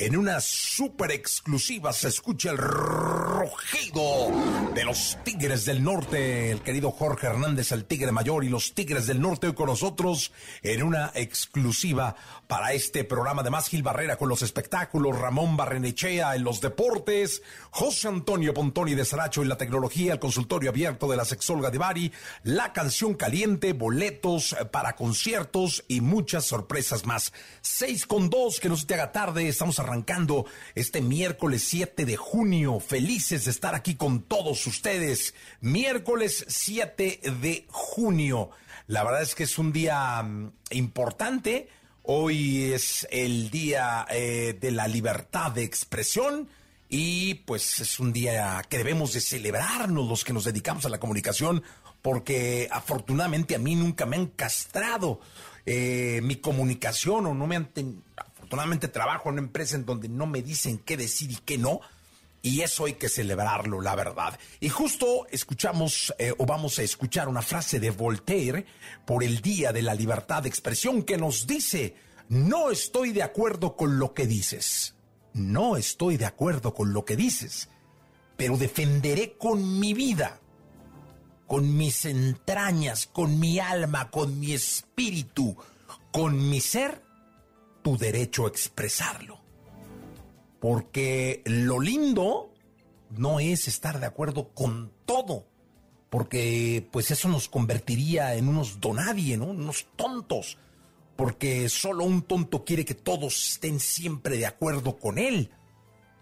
en una super exclusiva se escucha el rugido de los Tigres del Norte. El querido Jorge Hernández, el Tigre Mayor y los Tigres del Norte hoy con nosotros en una exclusiva para este programa. Además, Gil Barrera con los espectáculos, Ramón Barrenechea en los deportes, José Antonio Pontoni de Saracho en la tecnología, el consultorio abierto de la sexóloga de Bari, la canción caliente, boletos para conciertos y muchas sorpresas más. Seis con dos, que no se te haga tarde. Estamos arrancando este miércoles 7 de junio. Felices de estar aquí con todos ustedes. Miércoles 7 de junio. La verdad es que es un día mm, importante. Hoy es el día eh, de la libertad de expresión y pues es un día que debemos de celebrarnos los que nos dedicamos a la comunicación porque afortunadamente a mí nunca me han castrado eh, mi comunicación o no me han afortunadamente trabajo en una empresa en donde no me dicen qué decir y qué no. Y eso hay que celebrarlo, la verdad. Y justo escuchamos eh, o vamos a escuchar una frase de Voltaire por el Día de la Libertad de Expresión que nos dice, no estoy de acuerdo con lo que dices. No estoy de acuerdo con lo que dices, pero defenderé con mi vida, con mis entrañas, con mi alma, con mi espíritu, con mi ser, tu derecho a expresarlo. Porque lo lindo no es estar de acuerdo con todo, porque pues eso nos convertiría en unos donadie, ¿no? Unos tontos, porque solo un tonto quiere que todos estén siempre de acuerdo con él,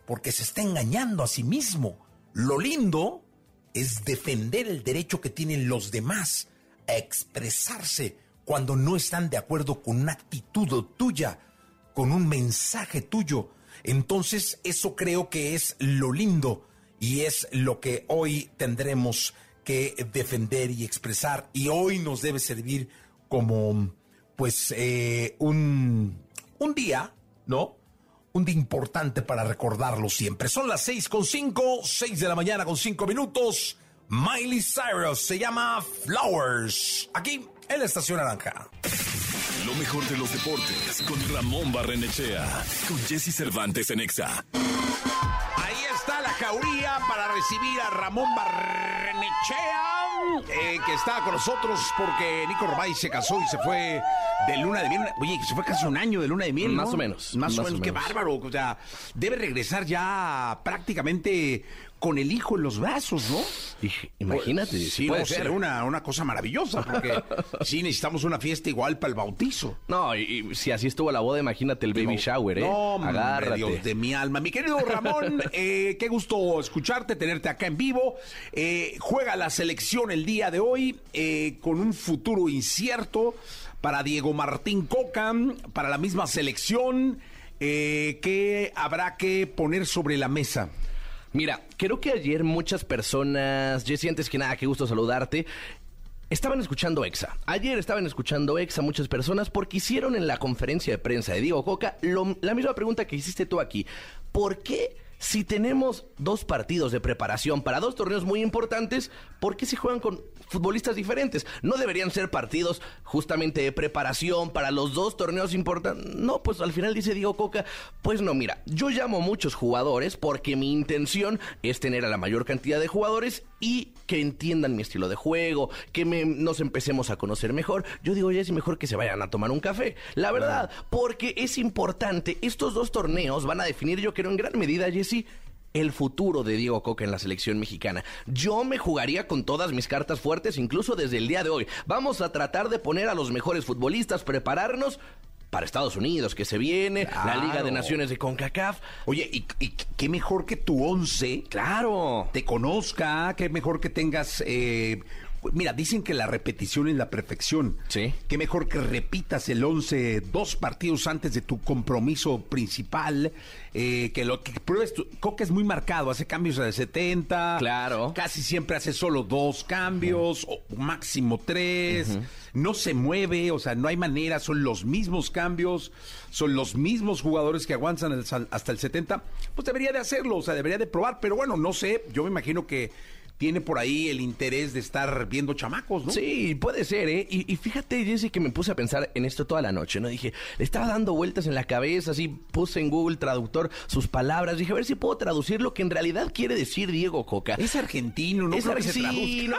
porque se está engañando a sí mismo. Lo lindo es defender el derecho que tienen los demás a expresarse cuando no están de acuerdo con una actitud tuya, con un mensaje tuyo. Entonces eso creo que es lo lindo y es lo que hoy tendremos que defender y expresar y hoy nos debe servir como pues eh, un, un día, ¿no? Un día importante para recordarlo siempre. Son las seis con cinco, seis de la mañana con cinco minutos. Miley Cyrus se llama Flowers. Aquí en la Estación Naranja. Lo mejor de los deportes con Ramón Barrenechea, con Jesse Cervantes en Exa. Ahí está la jauría para recibir a Ramón Barrenechea, eh, que está con nosotros porque Nico Romay se casó y se fue de luna de miel. Oye, se fue casi un año de luna de miel. Más o menos, Más, o menos. o Qué bárbaro. O sea, debe regresar ya prácticamente con el hijo en los brazos, ¿no? Dije, Imagínate. Sí, puede no, ser. una, una cosa maravillosa, porque sí necesitamos una fiesta igual para el bautizo. No, y, y si así estuvo la boda, imagínate el baby shower, ¿eh? No, Agárrate. Dios de mi alma. Mi querido Ramón, eh, qué gusto escucharte, tenerte acá en vivo. Eh, juega la selección el día de hoy eh, con un futuro incierto para Diego Martín Coca, para la misma selección. Eh, ¿Qué habrá que poner sobre la mesa? Mira, creo que ayer muchas personas, Jessy, antes que nada, qué gusto saludarte. Estaban escuchando EXA. Ayer estaban escuchando EXA muchas personas porque hicieron en la conferencia de prensa de Diego Coca la misma pregunta que hiciste tú aquí. ¿Por qué si tenemos dos partidos de preparación para dos torneos muy importantes, por qué se juegan con futbolistas diferentes. No deberían ser partidos justamente de preparación para los dos torneos importantes. No, pues al final dice Diego Coca, pues no, mira, yo llamo a muchos jugadores porque mi intención es tener a la mayor cantidad de jugadores y que entiendan mi estilo de juego, que nos empecemos a conocer mejor. Yo digo, ya es mejor que se vayan a tomar un café. La verdad, porque es importante, estos dos torneos van a definir, yo creo, en gran medida, Jesse, el futuro de Diego Coca en la selección mexicana. Yo me jugaría con todas mis cartas fuertes, incluso desde el día de hoy. Vamos a tratar de poner a los mejores futbolistas, prepararnos para Estados Unidos, que se viene, la Liga de Naciones de CONCACAF. Oye, ¿y, qué mejor que tu once? Claro. Te conozca, qué mejor que tengas eh, Mira, dicen que la repetición es la perfección. Sí. Qué mejor que repitas el 11 dos partidos antes de tu compromiso principal. Eh, que lo que pruebes. Tu, Coca es muy marcado, hace cambios de 70. Claro. Casi siempre hace solo dos cambios, o máximo tres. No se mueve, o sea, no hay manera, son los mismos cambios, son los mismos jugadores que aguantan hasta el 70. Pues debería de hacerlo, o sea, debería de probar, pero bueno, no sé, yo me imagino que tiene por ahí el interés de estar viendo chamacos, ¿no? Sí, puede ser, ¿eh? Y, fíjate, Jesse, que me puse a pensar en esto toda la noche, ¿no? Dije, le estaba dando vueltas en la cabeza, así puse en Google Traductor sus palabras, dije, a ver si puedo traducir lo que en realidad quiere decir Diego Coca. Es argentino, ¿no? Es argentino.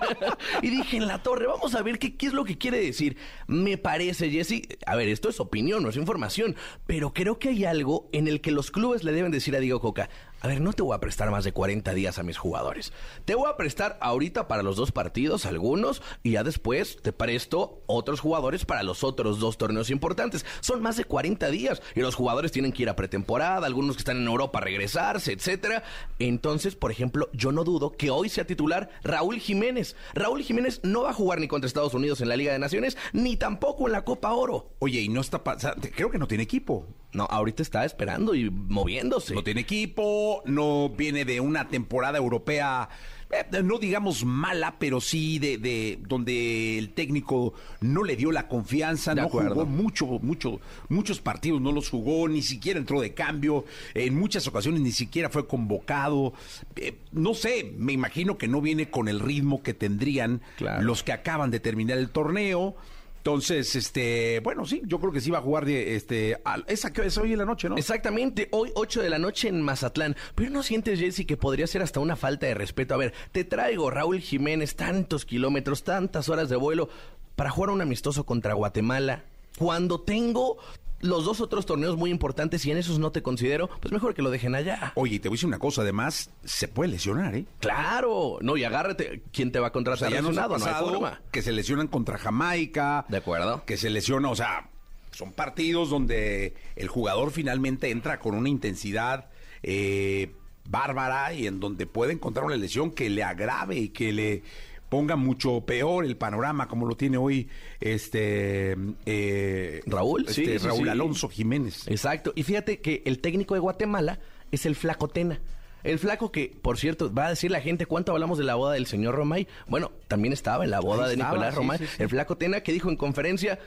y dije, en la torre, vamos a ver qué, qué es lo que quiere decir. Me parece, Jesse, a ver, esto es opinión, no es información, pero creo que hay algo en el que los clubes le deben decir a Diego Coca, a ver, no te voy a prestar más de 40 días a mis jugadores. Te voy a prestar ahorita para los dos partidos algunos y ya después te presto otros jugadores para los otros dos torneos importantes. Son más de 40 días y los jugadores tienen que ir a pretemporada, algunos que están en Europa a regresarse, etcétera. Entonces, por ejemplo, yo no dudo que hoy sea titular Raúl Jiménez. Raúl Jiménez no va a jugar ni contra Estados Unidos en la Liga de Naciones ni tampoco en la Copa Oro. Oye, y no está pasando, creo que no tiene equipo. No, ahorita está esperando y moviéndose. No tiene equipo, no viene de una temporada europea, eh, no digamos mala, pero sí de, de, donde el técnico no le dio la confianza, no jugó mucho, mucho, muchos partidos no los jugó, ni siquiera entró de cambio, en muchas ocasiones ni siquiera fue convocado. Eh, no sé, me imagino que no viene con el ritmo que tendrían los que acaban de terminar el torneo. Entonces, este, bueno, sí, yo creo que sí va a jugar de, este, esa que es hoy en la noche, ¿no? Exactamente, hoy 8 de la noche en Mazatlán. Pero no sientes, Jesse, que podría ser hasta una falta de respeto. A ver, te traigo Raúl Jiménez, tantos kilómetros, tantas horas de vuelo para jugar un amistoso contra Guatemala. Cuando tengo los dos otros torneos muy importantes y en esos no te considero, pues mejor que lo dejen allá. Oye, te voy a decir una cosa, además, se puede lesionar, ¿eh? Claro, no, y agárrate, ¿quién te va a contratar o sea, no, hay forma. Que se lesionan contra Jamaica. De acuerdo. Que se lesiona, o sea, son partidos donde el jugador finalmente entra con una intensidad eh, bárbara y en donde puede encontrar una lesión que le agrave y que le ponga mucho peor el panorama como lo tiene hoy este eh, Raúl, este, Raúl Alonso Jiménez. Exacto. Y fíjate que el técnico de Guatemala es el Flaco Tena. El flaco que, por cierto, va a decir la gente cuánto hablamos de la boda del señor Romay. Bueno, también estaba en la boda de Nicolás Romay. el flaco Tena que dijo en conferencia,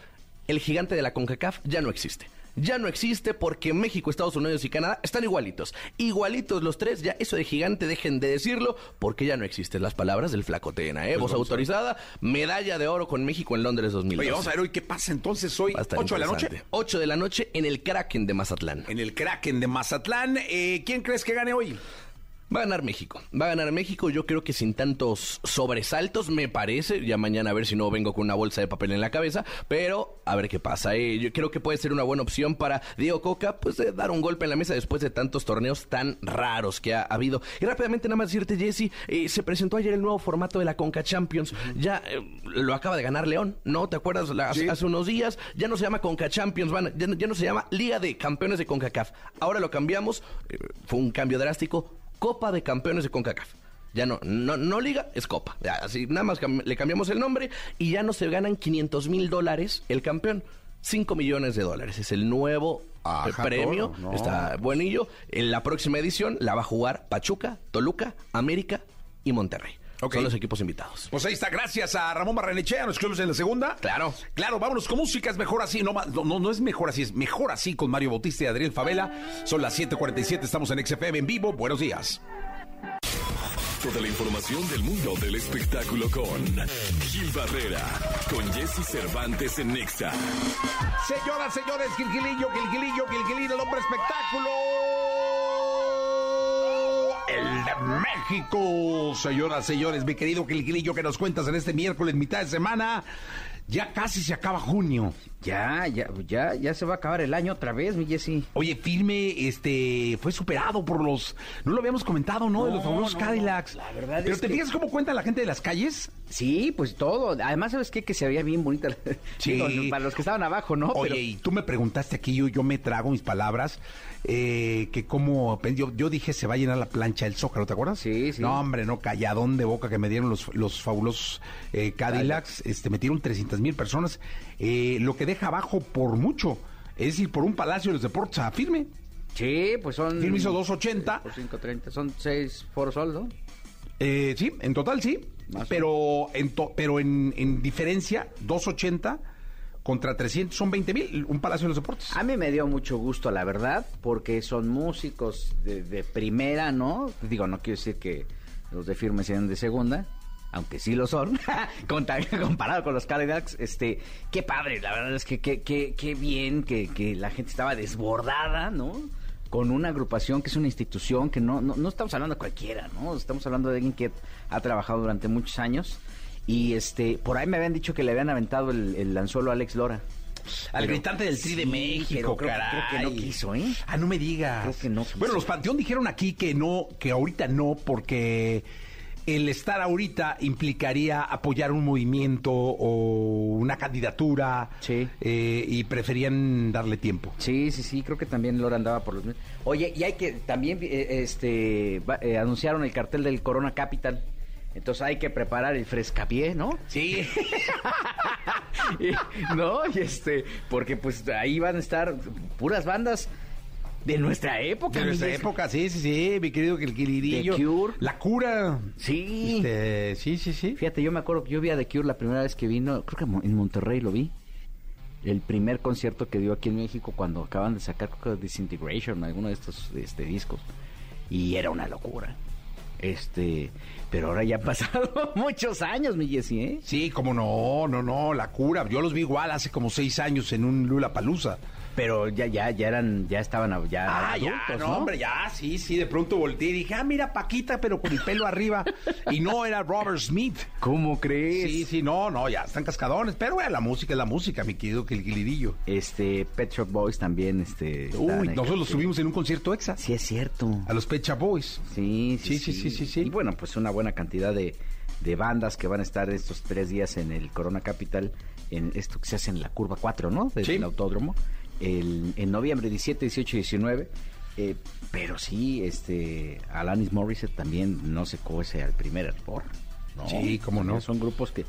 el gigante de la CONCACAF ya no existe ya no existe porque México, Estados Unidos y Canadá están igualitos. Igualitos los tres, ya eso de gigante dejen de decirlo porque ya no existen las palabras del flacotena, ¿eh? Pues Voz autorizada, medalla de oro con México en Londres 2002. Oye, vamos a ver hoy qué pasa entonces hoy, 8 de la noche. 8 de la noche en el Kraken de Mazatlán. En el Kraken de Mazatlán. Eh, ¿Quién crees que gane hoy? Va a ganar México. Va a ganar México, yo creo que sin tantos sobresaltos, me parece. Ya mañana a ver si no vengo con una bolsa de papel en la cabeza, pero a ver qué pasa. Eh. Yo creo que puede ser una buena opción para Diego Coca, pues de dar un golpe en la mesa después de tantos torneos tan raros que ha habido. Y rápidamente nada más decirte, Jesse, eh, se presentó ayer el nuevo formato de la Conca Champions. Ya eh, lo acaba de ganar León, ¿no? ¿Te acuerdas? hace, unos días ya no se llama Conca Champions, van, ya, ya, no se llama Liga de Campeones de CONCACAF. Ahora lo cambiamos, fue un cambio drástico Copa de Campeones de CONCACAF. Ya no, no, no liga, es copa. así nada más le cambiamos el nombre y ya no se ganan 500 mil dólares el campeón. 5 millones de dólares. Es el nuevo premio. Está buenillo. En la próxima edición la va a jugar Pachuca, Toluca, América y Monterrey. Son los equipos invitados. Pues ahí está, gracias a Ramón Barrenechea, nos escuchamos en la segunda. Claro. Claro, vámonos con música, es mejor así, no, no, no es mejor así, es mejor así con Mario Bautista y Adriel Favela. Son las 7:47, estamos en XFM en vivo. Buenos días. de la información del mundo del espectáculo con Gil Barrera, con Jesse Cervantes en Nexa. Señoras, señores, Gilgilillo, Gilgilillo, Gilgilillo, el hombre espectáculo. El de México. Señoras, señores, mi querido Gilgilillo, que nos cuentas en este miércoles, mitad de semana. Ya casi se acaba junio. Ya, ya, ya, ya se va a acabar el año otra vez, mi Jessy. Oye, firme, este, fue superado por los, no lo habíamos comentado, ¿no? de los famosos no, Cadillacs. no, la verdad Pero es te que- fijas cómo cuenta la gente de las calles. Sí, pues todo. Además, ¿sabes qué? Que se veía bien bonita. Sí. Digo, para los que estaban abajo, ¿no? Oye, Pero- y tú me preguntaste aquí, yo, yo me trago mis palabras, eh, que cómo, yo, yo dije se va a llenar la plancha del Zócalo, ¿te acuerdas? Sí, sí. No, hombre, no, calladón de boca que me dieron los, los fabulosos eh, Cadillacs, este, metieron 300 mil personas, eh, lo que deja abajo por mucho, es decir, por un palacio de los deportes a firme. Sí, pues son... Firme hizo 280. Por 5.30. Son seis foros sol, ¿no? Eh, sí, en total sí, Más pero en, to- pero en, en diferencia, 280 contra 300 son 20 mil, un palacio de los deportes. A mí me dio mucho gusto, la verdad, porque son músicos de, de primera, ¿no? Digo, no quiero decir que los de firme sean de segunda, aunque sí lo son, comparado con los Cadillacs, este, qué padre, la verdad es que qué, qué, qué bien que, que la gente estaba desbordada, ¿no? Con una agrupación que es una institución que no, no, no estamos hablando de cualquiera, ¿no? Estamos hablando de alguien que ha trabajado durante muchos años. Y este, por ahí me habían dicho que le habían aventado el, el anzuelo a Alex Lora. Al Pero- gritante del Tri de sí, México, creo, caray. creo que no quiso, ¿eh? Ah, no me digas. Creo que no quiso. Bueno, los Panteón dijeron aquí que no, que ahorita no, porque el estar ahorita implicaría apoyar un movimiento o una candidatura Sí. eh, y preferían darle tiempo. Sí, sí, sí, creo que también Lora andaba por los. Oye, y hay que también eh, este va- eh, anunciaron el cartel del Corona Capital. Entonces hay que preparar el frescapié, ¿no? Sí. Y- no, y este, porque pues ahí van a estar puras bandas de nuestra época. De nuestra época, sí, sí, sí, mi querido Gilgilirillo. The Cure. La cura. Sí. Este, sí, sí, sí. Fíjate, yo me acuerdo que yo vi a The Cure la primera vez que vino, creo que en Monterrey lo vi. El primer concierto que dio aquí en México cuando acaban de sacar creo que Disintegration, alguno de estos este, discos. Y era una locura. Este, pero ahora ya han pasado muchos años, mi Jessy, ¿eh? Sí, como no, no, no, la cura. Yo los vi igual hace como seis años en un Lula Palusa. Pero ya, ya, ya eran, ya estaban ya Ah, ya, adultos, no, hombre, ya, sí, sí, de pronto volteé y dije, ah, mira, Paquita, pero con el pelo arriba. Y no era Robert Smith. ¿Cómo crees? Sí, sí, no, no, ya están cascadones. Pero bueno, la música es la música, mi querido Gilgilirillo. Este, Pet Shop Boys también, este. Uy, nosotros los subimos en un concierto exa. Sí, es cierto. A los Pet Shop Boys. Sí Sí, sí, sí, sí, sí. Y bueno, pues una buena cantidad de, de bandas que van a estar estos tres días en el Corona Capital, en esto que se hace en la curva 4, ¿no? Del Sí. autódromo, el- en noviembre 17, 18 y 19. Eh, pero sí, este, Alanis Morissette también no se coce al primer hervor. ¿no? Sí, cómo no. Son grupos que...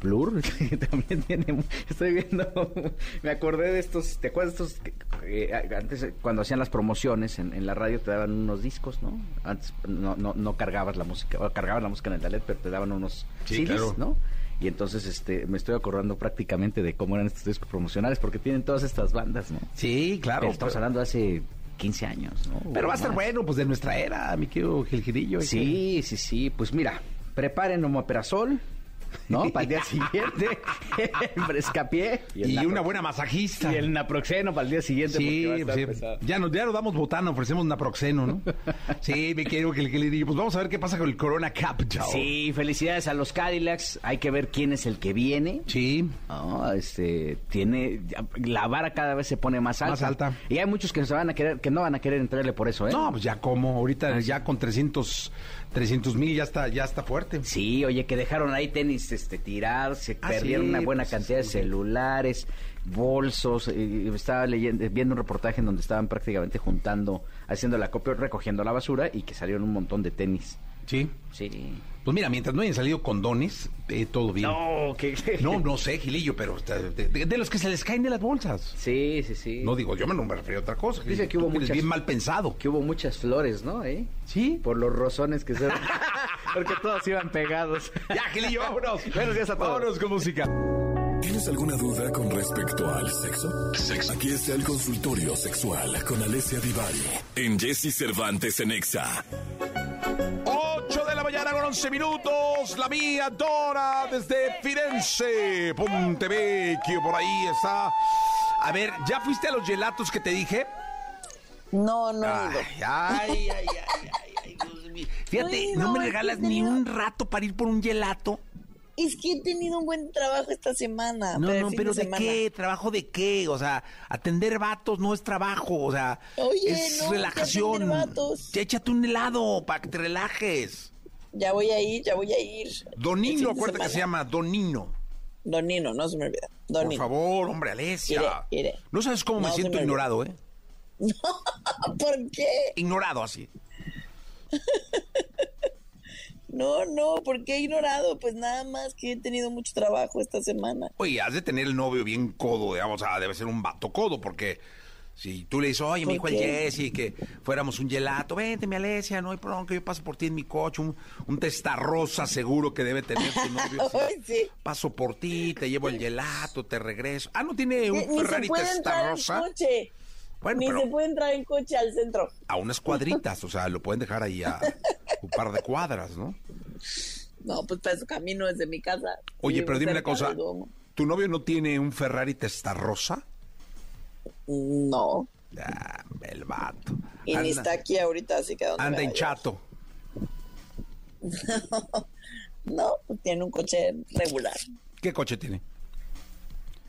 Blur también tiene... Estoy viendo... Me acordé de estos... ¿Te acuerdas de estos? eh, antes, cuando hacían las promociones en, en la radio, te daban unos discos, ¿no? Antes no, no, no cargabas la música... O cargabas la música en el talet, pero te daban unos Sí, CDs, claro. ¿no? Y entonces este me estoy acordando prácticamente de cómo eran estos discos promocionales, porque tienen todas estas bandas, ¿no? Sí, claro. Pero estamos pero- hablando de hace 15 años, ¿no? Pero va a estar bueno, pues de nuestra era, mi querido Gilgilillo. hay que- Sí, sí, sí. Pues mira, preparen omeprazol, ¿no? Para el día siguiente, el frescapié. Y, una buena masajista. Y el naproxeno para el día siguiente. Sí, porque va a estar sí. pesado. Ya, nos, ya nos damos botana, ofrecemos naproxeno, ¿no? sí, me quiero que, que le diga, pues vamos a ver qué pasa con el Corona Capital. Sí, felicidades a los Cadillacs. Hay que ver quién es el que viene. Sí. No, este, tiene, la vara cada vez se pone más alta. Más alta. Y hay muchos que se van a querer, que no van a querer entrarle por eso, ¿eh? No, pues ya como, ahorita Ah, ya con 300 mil ya está, ya está fuerte. Sí, oye, que dejaron ahí tenis este, tirar, se Ah, perdieron sí, una buena pues, cantidad de celulares, bolsos. eh, estaba leyendo, viendo un reportaje en donde estaban prácticamente juntando, haciendo la copia, recogiendo la basura y que salieron un montón de tenis. Sí. Sí. Pues mira, mientras no hayan salido condones, eh, todo bien. No, que... No, no sé, Gilillo, pero de, de- de los que se les caen de las bolsas. Sí, sí, sí. No digo, yo me no me refiero a otra cosa. Dice que hubo muchas- bien mal pensado. Que hubo muchas flores, ¿no? ¿Eh? Sí. Por los rozones que se... Porque todos iban pegados. Ya, Gilillo, vámonos. Buenos días a todos. Vámonos con música. ¿Tienes alguna duda con respecto al sexo? Aquí está el consultorio sexual con Alessia Divari en Jesse Cervantes en Exa. 8 de la mañana con 11 minutos. La mía Dora desde Firenze, Pontevecchio, por ahí está. A ver, ¿ya fuiste a los gelatos que te dije? No, no Ay, ay, ay, ay, ay, Dios mío. Fíjate, No, no me regalas he ni un rato para ir por un gelato. Es que he tenido un buen trabajo esta semana. No, no, pero ¿de qué? ¿Trabajo de qué? O sea, atender vatos no es trabajo, o sea, Oye, es no, relajación. atender vatos. Ya échate un helado para que te relajes. Ya voy a ir, ya voy a ir. Donino, acuérdate que se llama Donino. Donino, no se me olvida. Por Donino. favor, hombre, Alesia. Iré, iré. No sabes cómo me No, siento me ignorado, ¿eh? ¿Por qué? Ignorado así. No, no, ¿por qué he ignorado? Pues nada más que he tenido mucho trabajo esta semana. Oye, has de tener el novio bien codo, digamos, o sea, debe ser un vato codo, porque si tú le dices, oye, mi hijo ¿Por el? Jesse, que fuéramos un gelato, vente, mi Alesia, no hay problema, que yo paso por ti en mi coche, un, un testarrosa seguro que debe tener tu novio. así. Ay, sí. Paso por ti, te llevo el gelato, te regreso. Ah, ¿no tiene un Ni, ni se Ferrari entrar en testarrosa? coche. Bueno, ni pero se puede entrar en coche al centro. a unas cuadritas, o sea, lo pueden dejar ahí a un par de cuadras, ¿no? No, pues para su camino desde mi casa. Oye, pero dime una cosa. ¿tu novio no tiene un Ferrari testarrosa? No. Ah, el vato. Y ni está aquí ahorita, así que ¿a dónde Anda en chato. No, pues tiene un coche regular. ¿Qué coche tiene?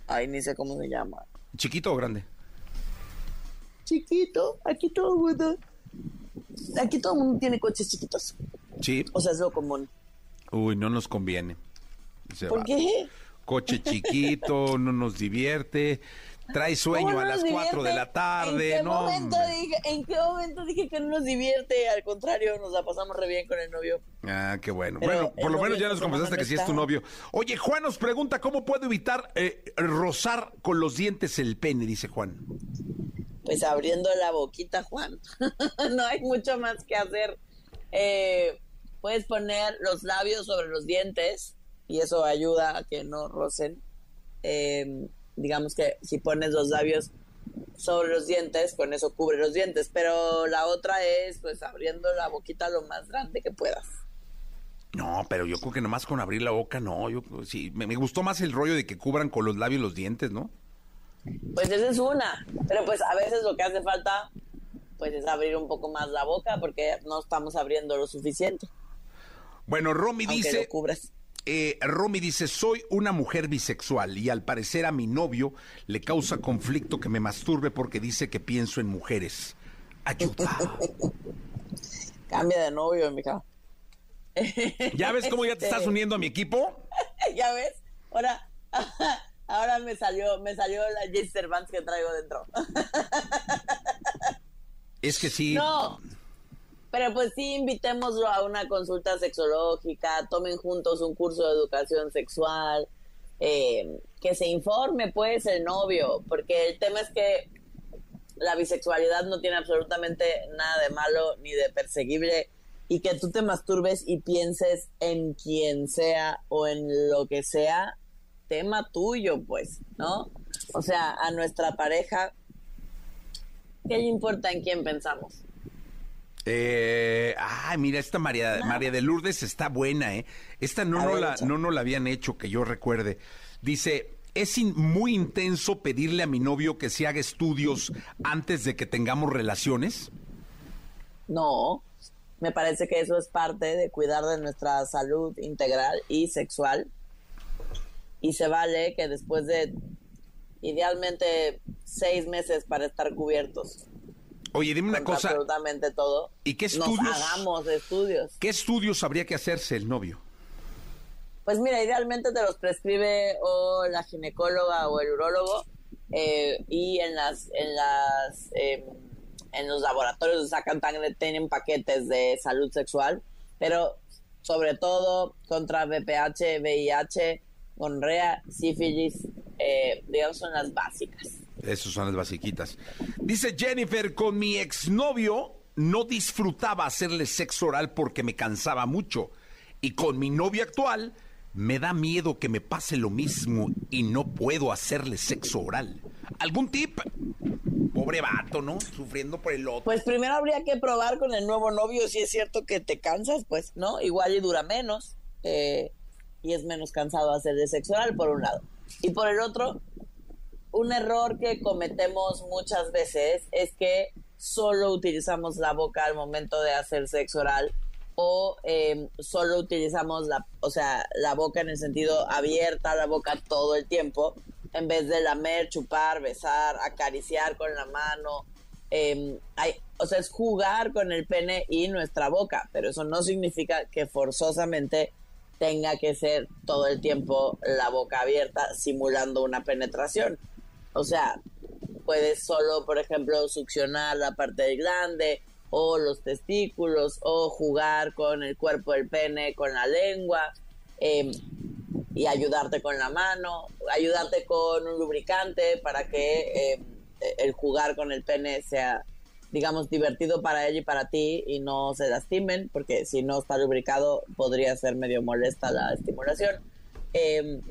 Ay, ni sé cómo se llama. ¿Chiquito o grande? Chiquito, aquí todo mundo. Aquí todo el mundo tiene coches chiquitos. Sí. O sea, es lo común. Uy, no nos conviene. Se ¿Por va. qué? Coche chiquito, no nos divierte. Trae sueño ¿Cómo a las nos 4 de la tarde. ¿En qué, no, momento dije, ¿En qué momento dije que no nos divierte? Al contrario, nos la pasamos re bien con el novio. Ah, qué bueno. Pero bueno, por lo menos ya nos confesaste que sí es tu novio. Oye, Juan nos pregunta cómo puedo evitar eh, rozar con los dientes el pene, dice Juan. Pues abriendo la boquita, Juan. no hay mucho más que hacer. Eh, puedes poner los labios sobre los dientes y eso ayuda a que no rocen. Eh, digamos que si pones los labios sobre los dientes, con eso cubre los dientes. Pero la otra es pues abriendo la boquita lo más grande que puedas. No, pero yo creo que nomás con abrir la boca, no. Yo sí, me, me gustó más el rollo de que cubran con los labios los dientes, ¿no? Pues esa es una. Pero pues a veces lo que hace falta pues es abrir un poco más la boca porque no estamos abriendo lo suficiente. Bueno, Romy Aunque dice, lo cubras. eh, Romy dice, soy una mujer bisexual y al parecer a mi novio le causa conflicto que me masturbe porque dice que pienso en mujeres. Ayuda. Cambia de novio, mija. ¿Ya ves cómo ya te estás Este, uniendo a mi equipo? ¿Ya ves? Ahora, ahora me salió, me salió la Jess Cervantes que traigo dentro. Es que sí. No. Pero pues sí, invitémoslo a una consulta sexológica, tomen juntos un curso de educación sexual, eh, que se informe pues el novio, porque el tema es que la bisexualidad no tiene absolutamente nada de malo ni de perseguible y que tú te masturbes y pienses en quien sea o en lo que sea, tema tuyo pues, ¿no? O sea, a nuestra pareja, ¿qué le importa en quién pensamos? Eh, ay, mira, esta María, María de Lourdes está buena, ¿eh? Esta no, no, la, no, no la habían hecho, que yo recuerde. Dice, es in- muy intenso pedirle a mi novio que se haga estudios antes de que tengamos relaciones. No, me parece que eso es parte de cuidar de nuestra salud integral y sexual. Y se vale que después de idealmente seis meses para estar cubiertos Oye, dime una cosa, absolutamente todo, ¿y qué nos estudios? hagamos estudios. ¿qué estudios habría que hacerse el novio? Pues mira, idealmente te los prescribe o la ginecóloga o el urólogo eh, y en las en las eh, en los laboratorios de sacan tienen paquetes de salud sexual, pero sobre todo contra VPH, VIH, gonorrea, sífilis, eh, digamos son las básicas. Esas son las basiquitas. Dice Jennifer, con mi exnovio no disfrutaba hacerle sexo oral porque me cansaba mucho. Y con mi novia actual Me da miedo que me pase lo mismo y no puedo hacerle sexo oral. ¿Algún tip? Pobre vato, ¿no? Sufriendo por el otro. Pues primero habría que probar con el nuevo novio si es cierto que te cansas, pues, ¿no? Igual y dura menos. Eh, y es menos cansado hacer de sexo oral, por un lado. Y por el otro, un error que cometemos muchas veces es que solo utilizamos la boca al momento de hacer sexo oral o em, solo utilizamos la, o sea, la boca en el sentido abierta, la boca todo el tiempo, en vez de lamer, chupar, besar, acariciar con la mano. Hay, o sea, es jugar con el pene y nuestra boca, pero eso no significa que forzosamente tenga que ser todo el tiempo la boca abierta simulando una penetración. O sea, puedes solo, por ejemplo, succionar la parte del glande o los testículos o jugar con el cuerpo del pene, con la lengua em, y ayudarte con la mano, ayudarte con un lubricante para que em, el jugar con el pene sea, digamos, divertido para ella y para ti y no se lastimen, porque si no está lubricado podría ser medio molesta la estimulación. Em,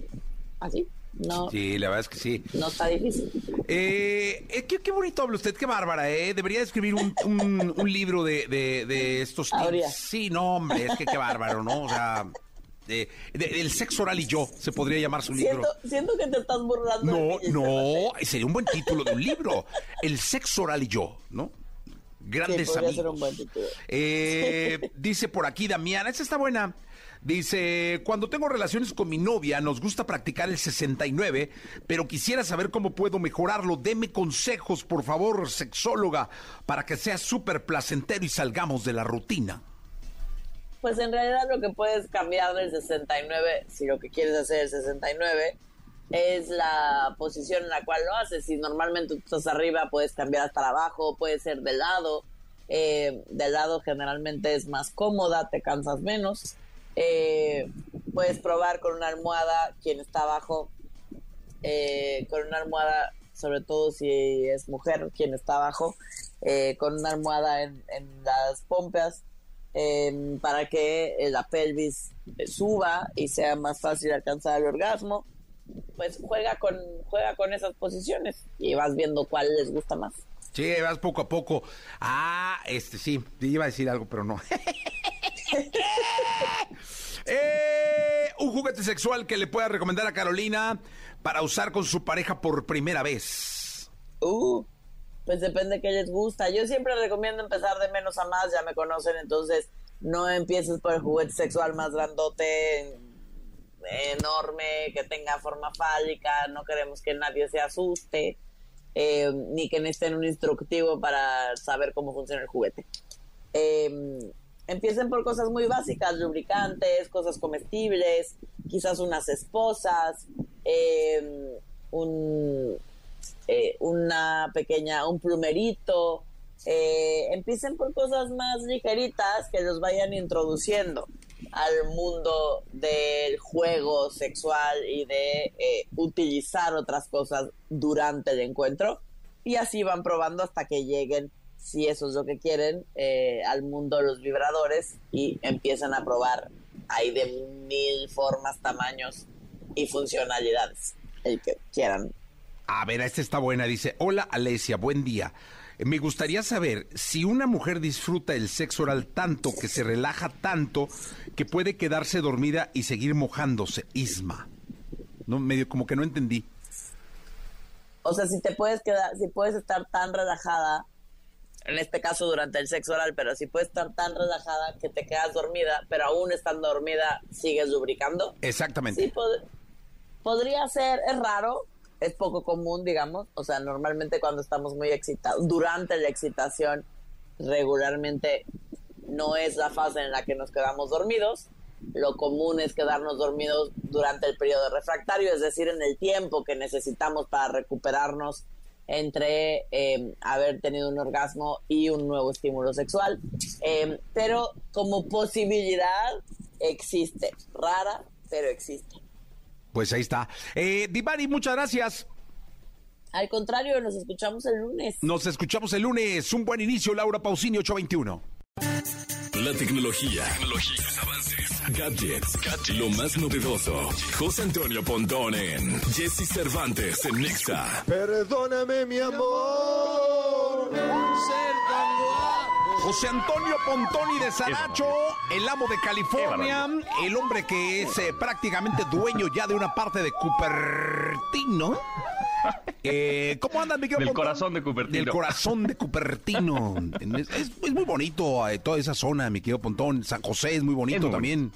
así. No, sí, la verdad es que sí. No está difícil. Eh, eh qué, bonito habla usted, qué bárbara, ¿eh? Debería escribir un, un, libro de, de, estos tips. Sí, no, hombre, es que qué bárbaro, ¿no? O sea, de, el sexo oral y yo, se podría llamar su libro. Siento que te estás burlando. No, no, sería un buen título de un libro. El sexo oral y yo, ¿no? Grandes amigos. Eh, dice por aquí Damián, esa está buena. Dice, cuando tengo relaciones con mi novia, nos gusta practicar el 69, pero quisiera saber cómo puedo mejorarlo. Deme consejos, por favor, sexóloga, para que sea súper placentero y salgamos de la rutina. Pues en realidad lo que puedes cambiar del 69, si lo que quieres hacer el 69, es la posición en la cual lo haces. Si normalmente estás arriba, puedes cambiar hasta abajo, puede ser de lado. Eh, del lado generalmente es más cómoda, te cansas menos. Eh, puedes probar con una almohada, quien está abajo, eh, con una almohada, sobre todo si es mujer, quien está abajo, con una almohada en, las pompas em, para que la pelvis suba y sea más fácil alcanzar el orgasmo. Pues juega con, juega con esas posiciones y vas viendo cuál les gusta más. Sí, vas poco a poco. Ah, este sí, iba a decir algo, pero no. Eh, un juguete sexual que le pueda recomendar a Carolina para usar con su pareja por primera vez. Uh, pues depende de qué les gusta. Yo siempre recomiendo empezar de menos a más, ya me conocen, entonces no empieces por el juguete sexual más grandote, enorme, que tenga forma fálica, no queremos que nadie se asuste, eh, ni que necesiten un instructivo para saber cómo funciona el juguete. Eh, Empiecen por cosas muy básicas, lubricantes, cosas comestibles, quizás unas esposas, em, un, eh, una pequeña, un plumerito. Eh, empiecen por cosas más ligeritas que los vayan introduciendo al mundo del juego sexual y de eh, utilizar otras cosas durante el encuentro y así van probando hasta que lleguen si eso es lo que quieren, eh, al mundo los vibradores y empiezan a probar. Hay de mil formas, tamaños y funcionalidades, el que quieran. A ver, esta está buena. Dice, hola Alesia, buen día. Me gustaría saber si una mujer disfruta el sexo oral tanto, que se relaja tanto, que puede quedarse dormida y seguir mojándose. Isma. No, medio como que no entendí. O sea, si te puedes quedar, si puedes estar tan relajada en este caso durante el sexo oral, pero si puedes estar tan relajada que te quedas dormida, pero aún estando dormida sigues lubricando. Exactamente. Sí, podría ser, es raro, es poco común, digamos, o sea, normalmente cuando estamos muy excitados, durante la excitación, regularmente no es la fase en la que nos quedamos dormidos. Lo común es quedarnos dormidos durante el periodo refractario, es decir, en el tiempo que necesitamos para recuperarnos entre em, haber tenido un orgasmo y un nuevo estímulo sexual. Em, pero como posibilidad existe, rara, pero existe. Pues ahí está. Eh, Divari, muchas gracias. Al contrario, nos escuchamos el lunes. Nos escuchamos el lunes. Un buen inicio, Laura Pausini, 821. La tecnología, tecnología avances gadgets, lo más novedoso. José Antonio Pontón en Jesse Cervantes en Nexa. Perdóname, mi amor. Ser tan guapo. José Antonio Pontoni de Saracho, el amo de California, el hombre que es eh, prácticamente dueño ya de una parte de Cupertino. Eh, ¿Cómo andas, mi querido Del Pontón? corazón de Cupertino. Del corazón de Cupertino. es, es- es muy bonito eh, toda esa zona, mi querido Pontón. San José es muy bonito Es muy también.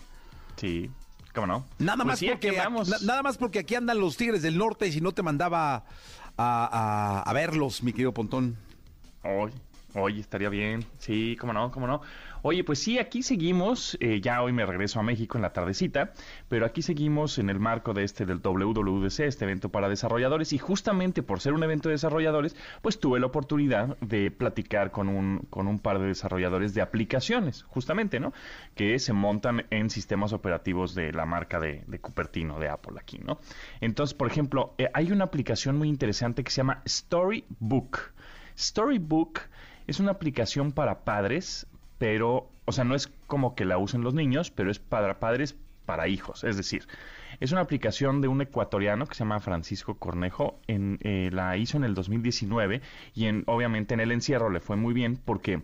Sí, ¿cómo no? Nada Pues más sí, porque na- nada más porque aquí andan los Tigres del Norte y si no te mandaba a, a- a verlos, mi querido Pontón. Hoy, hoy estaría bien. Sí, cómo no, cómo no. Oye, pues sí, aquí seguimos. eh, ya hoy me regreso a México en la tardecita, pero aquí seguimos en el marco de este del WWDC, este evento para desarrolladores. Y justamente por ser un evento de desarrolladores, pues tuve la oportunidad de platicar con un, con un par de desarrolladores de aplicaciones, justamente, ¿no? Que se montan en sistemas operativos de la marca de, de Cupertino, de Apple aquí, ¿no? Entonces, por ejemplo, eh, hay una aplicación muy interesante que se llama Storybook. Storybook es una aplicación para padres, pero, o sea, no es como que la usen los niños, pero es para padres para hijos. Es decir, es una aplicación de un ecuatoriano que se llama Francisco Cornejo. En, eh, la hizo en el 2019 y en, obviamente en el encierro le fue muy bien porque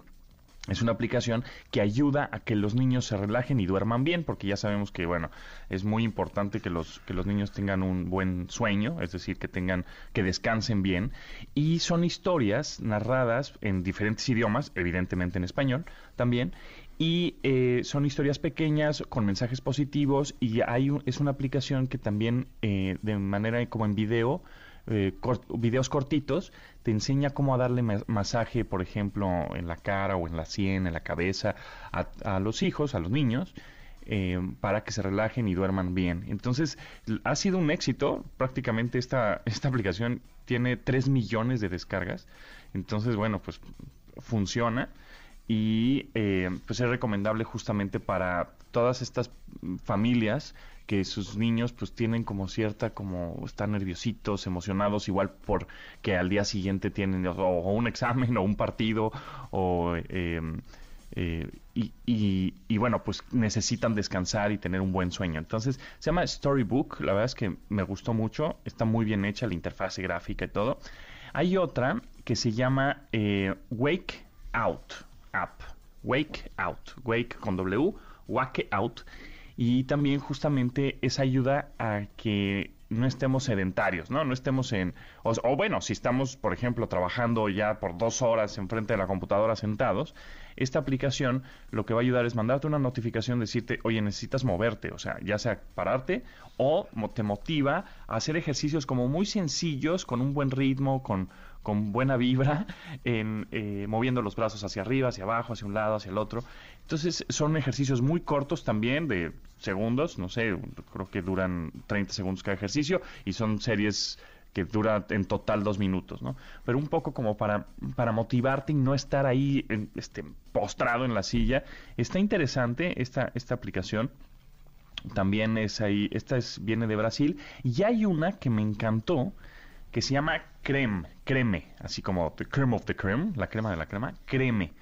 es una aplicación que ayuda a que los niños se relajen y duerman bien, porque ya sabemos que, bueno, es muy importante que los, que los niños tengan un buen sueño, es decir, que tengan, que descansen bien. Y son historias narradas en diferentes idiomas, evidentemente en español también. Y eh, son historias pequeñas con mensajes positivos y hay un- es una aplicación que también eh, de manera como en video eh, videos cortitos, te enseña cómo darle ma- masaje, por ejemplo, en la cara o en la sien, en la cabeza, a, los hijos, a los niños, eh, para que se relajen y duerman bien. Entonces, ha sido un éxito. Prácticamente esta, esta aplicación tiene 3 millones de descargas. Entonces, bueno, pues funciona y eh, pues es recomendable justamente para todas estas familias que sus niños pues tienen como cierta como están nerviositos emocionados igual por que al día siguiente tienen o, un examen o un partido o eh, eh, y, bueno pues necesitan descansar y tener un buen sueño entonces se llama Storybook la verdad es que me gustó mucho está muy bien hecha la interfase gráfica y todo hay otra que se llama eh, Wake Out App. Wake Out. Wake con W, Wake Out. Y también justamente esa ayuda a que no estemos sedentarios, ¿no? No estemos en... O, o bueno, si estamos, por ejemplo, trabajando ya por dos horas enfrente de la computadora sentados, esta aplicación lo que va a ayudar es mandarte una notificación, decirte, oye, necesitas moverte, o sea, ya sea pararte o te motiva a hacer ejercicios como muy sencillos, con un buen ritmo, con, con buena vibra, en, eh, moviendo los brazos hacia arriba, hacia abajo, hacia un lado, hacia el otro. Entonces son ejercicios muy cortos también, de segundos, no sé, creo que duran 30 segundos cada ejercicio y son series que dura en total dos minutos, ¿no? Pero un poco como para, para motivarte y no estar ahí en- este, postrado en la silla. Está interesante esta, esta aplicación. También es ahí, esta es, viene de Brasil. Y hay una que me encantó, que se llama Creme, Creme, así como the creme of the creme, la crema de la crema, Creme.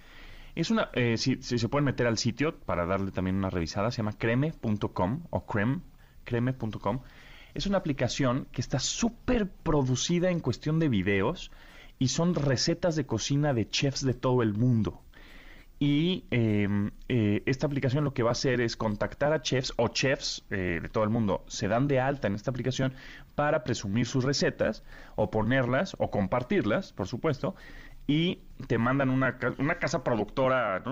Es una, eh, si, se pueden meter al sitio para darle también una revisada, se llama creme.com o creme, creme.com. Es una aplicación que está súper producida en cuestión de videos y son recetas de cocina de chefs de todo el mundo. Y eh, eh, esta aplicación lo que va a hacer es contactar a chefs o chefs eh, de todo el mundo. Se dan de alta en esta aplicación para presumir sus recetas o ponerlas o compartirlas, por supuesto. Y te mandan una, una casa productora.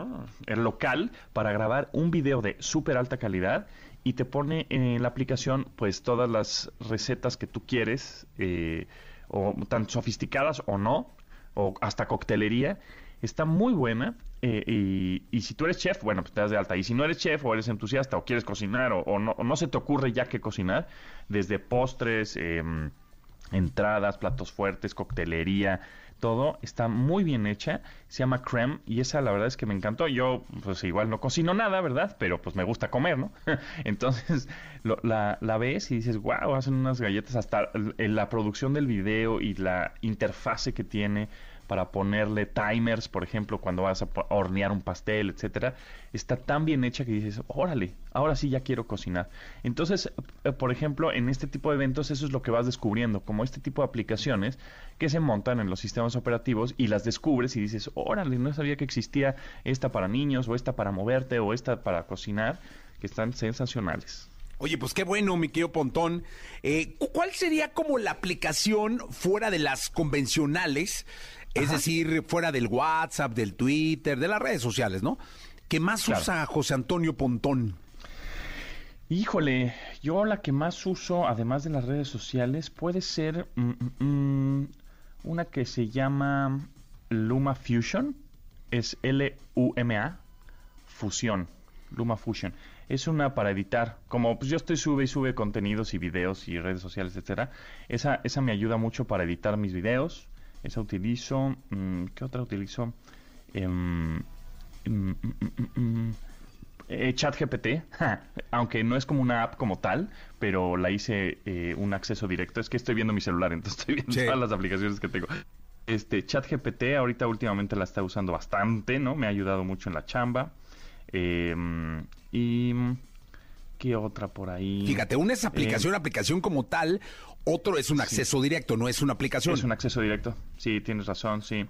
El local para grabar un video de súper alta calidad y te pone en la aplicación pues todas las recetas que tú quieres, eh, o tan sofisticadas o no, o hasta coctelería. Está muy buena. eh, y, y si tú eres chef, bueno, pues te das de alta. Y si no eres chef o eres entusiasta o quieres cocinar o, o no, no se te ocurre ya que cocinar, desde postres, em, entradas, platos fuertes, coctelería, todo está muy bien hecha. Se llama Creme y esa la verdad es que me encantó. Yo pues igual no cocino nada, ¿verdad? Pero pues me gusta comer, ¿no? Entonces la, la ves y dices, wow, hacen unas galletas hasta l- la producción del video y la interfase que tiene para ponerle timers, por ejemplo, cuando vas a hornear un pastel, etcétera, está tan bien hecha que dices, órale, ahora sí ya quiero cocinar. Entonces, eh, por ejemplo, en este tipo de eventos eso es lo que vas descubriendo, como este tipo de aplicaciones que se montan en los sistemas operativos y las descubres y dices, órale, no sabía que existía esta para niños o esta para moverte o esta para cocinar, que están sensacionales. Oye, pues qué bueno, mi querido Pontón. Eh, cu- ¿Cuál sería como la aplicación fuera de las convencionales? Es decir, fuera del WhatsApp, del Twitter, de las redes sociales, ¿no? Que más Claro. usa José Antonio Pontón. Híjole, yo la que más uso, además de las redes sociales, puede ser mm, mm, mm, una que se llama Luma Fusion. Es L-U-M-A, Fusión, Luma Fusion. Es una para editar. Como pues yo estoy sube y sube contenidos y videos y redes sociales, etcétera. Esa, esa me ayuda mucho para editar mis videos. Esa utilizo. mm, ¿Qué otra utilizo? Em, mm, mm, eh, ChatGPT, ja, aunque no es como una app como tal, pero la hice eh, un acceso directo. Es que estoy viendo mi celular, entonces estoy viendo Sí. todas las aplicaciones que tengo. Este ChatGPT ahorita últimamente la está usando bastante, ¿no? Me ha ayudado mucho en la chamba. Eh, y qué otra por ahí. Fíjate, una es aplicación, aplicación como tal, otro es un acceso directo, no es una aplicación. Es un acceso directo. Sí, tienes razón, sí.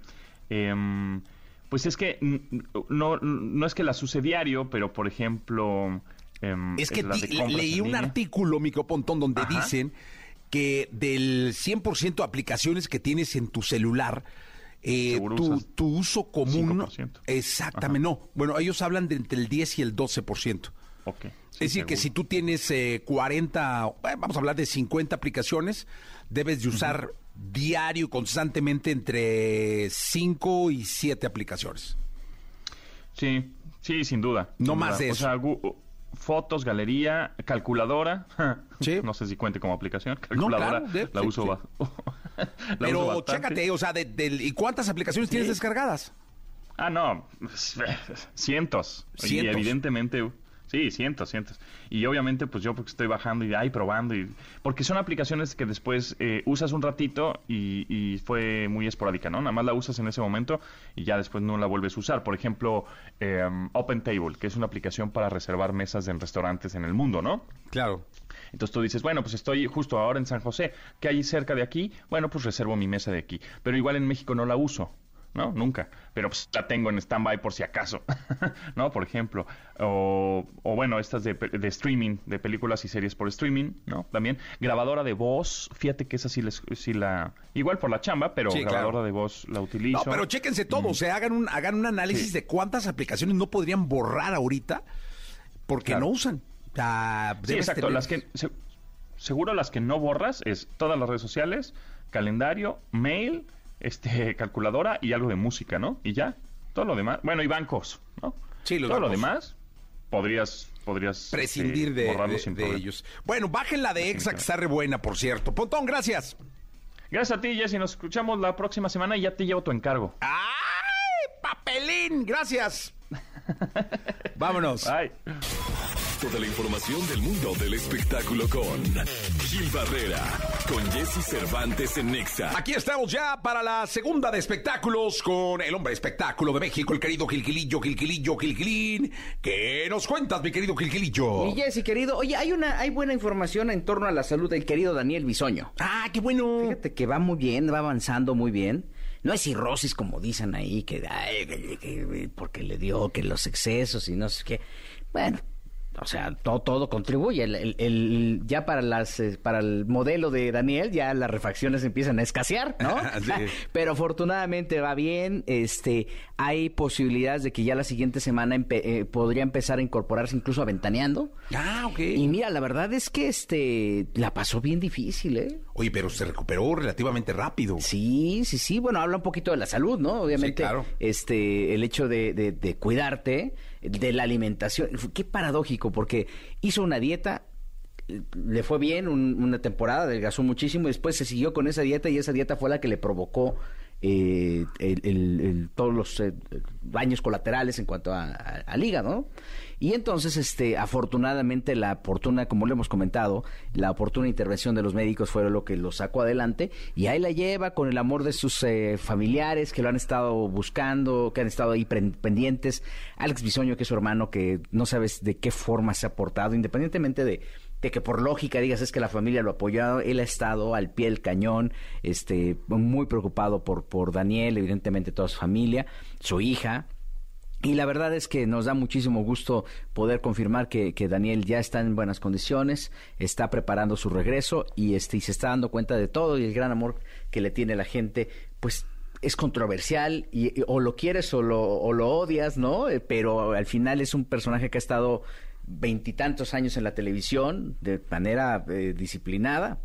Em, pues es que no, no es que las use diario, pero por ejemplo. em, Es que leí un artículo, Mico Pontón, donde Ajá. dicen que del 100% de aplicaciones que tienes en tu celular, eh, tu uso común... 5%. Exactamente, no. Bueno, ellos hablan de entre el 10 y el 12%. Ok, sí, es decir, que si tú tienes eh, 40, eh, vamos a hablar de 50 aplicaciones, debes de usar diario constantemente entre 5 y 7 aplicaciones. Sí, sí, sin duda. No sin más duda. de O sea, fotos, galería, calculadora. Sí. No sé si cuente como aplicación. Calculadora claro, de- la sí, uso, sí. la Pero uso chécate, o sea, de- del- ¿y cuántas aplicaciones tienes descargadas? Ah, no, cientos. Y evidentemente, sí, cientos, cientos. Y obviamente, pues yo porque estoy bajando y ahí probando. Y, porque son aplicaciones que después eh, usas un ratito y, y fue muy esporádica, ¿no? Nada más la usas en ese momento y ya después no la vuelves a usar. Por ejemplo, eh, Open Table, que es una aplicación para reservar mesas en restaurantes en el mundo, ¿no? Claro. Entonces tú dices, bueno, pues estoy justo ahora en San José, ¿qué hay cerca de aquí? Bueno, pues reservo mi mesa de aquí. Pero igual en México no la uso, ¿no? Nunca. Pero pues la tengo en stand-by por si acaso, ¿no? Por ejemplo. O, o bueno, estas de, de streaming, de películas y series por streaming, ¿no? También. Grabadora de voz, fíjate que esa sí, les, sí la... Igual por la chamba, pero Sí, grabadora claro. de voz la utilizo. No, pero chéquense todo, o sea, hagan un, hagan un análisis de cuántas aplicaciones no podrían borrar ahorita porque Claro. no usan. Sí, exacto. tener- Las que, se- seguro las que no borras es todas las redes sociales, calendario, mail, este, calculadora y algo de música, ¿no? Y ya. Todo lo demás. Bueno, y bancos, ¿no? Sí, los Todo lo demás podrías, podrías prescindir este, de, de- ellos. Bueno, bajen la de EXA, que está re buena, por cierto. Pontón, gracias. Gracias a ti, Jessy. Nos escuchamos la próxima semana y ya te llevo tu encargo. ¡Ay, papelín! Gracias. Vámonos. Bye. Toda la información del mundo del espectáculo con Gil Barrera, con Jesse Cervantes en Nexa. Aquí estamos ya para la segunda de espectáculos con el hombre espectáculo de México, el querido Gilquilillo, Gilquilillo, Gilquilín. ¿Qué nos cuentas, mi querido Gilquilillo? Mi Jessy, querido, oye, hay una, hay buena información en torno a la salud del querido Daniel Bisoño. Ah, qué bueno. Fíjate que va muy bien, va avanzando muy bien. No es cirrosis como dicen ahí, que, ay, que- que- porque le dio que los excesos y no sé qué. Bueno, o sea, todo, todo contribuye. El, el- el- ya para las eh, para el modelo de Daniel, ya las refacciones empiezan a escasear, ¿no? Sí. Pero afortunadamente va bien. Este, hay posibilidades de que ya la siguiente semana empe- eh, podría empezar a incorporarse incluso a ventaneando. Ah, ok. Y mira, la verdad es que este la pasó bien difícil, ¿eh? Oye, pero se recuperó relativamente rápido. Sí, sí, sí. Bueno, habla un poquito de la salud, ¿no? Obviamente, Sí, claro. este, el hecho de, de- de cuidarte, de la alimentación. Qué paradójico, porque hizo una dieta, le fue bien un- una temporada, adelgazó muchísimo, y después se siguió con esa dieta y esa dieta fue la que le provocó eh, el- el- el- todos los eh, daños colaterales en cuanto a, a, al hígado, ¿no? Y entonces, este, afortunadamente, la oportuna, como le hemos comentado, la oportuna intervención de los médicos fue lo que lo sacó adelante. Y ahí la lleva con el amor de sus eh, familiares que lo han estado buscando, que han estado ahí pendientes. Alex Bisoño, que es su hermano, que no sabes de qué forma se ha portado, independientemente de de que por lógica digas es que la familia lo ha apoyado, él ha estado al pie del cañón, este, muy preocupado por, por Daniel, evidentemente toda su familia, su hija, y la verdad es que nos da muchísimo gusto poder confirmar que, que, Daniel ya está en buenas condiciones, está preparando su regreso y, este, y se está dando cuenta de todo y el gran amor que le tiene la gente, pues es controversial y, o lo quieres o lo, o lo odias, ¿no? Eh, pero al final es un personaje que ha estado veintitantos años en la televisión de manera eh, disciplinada,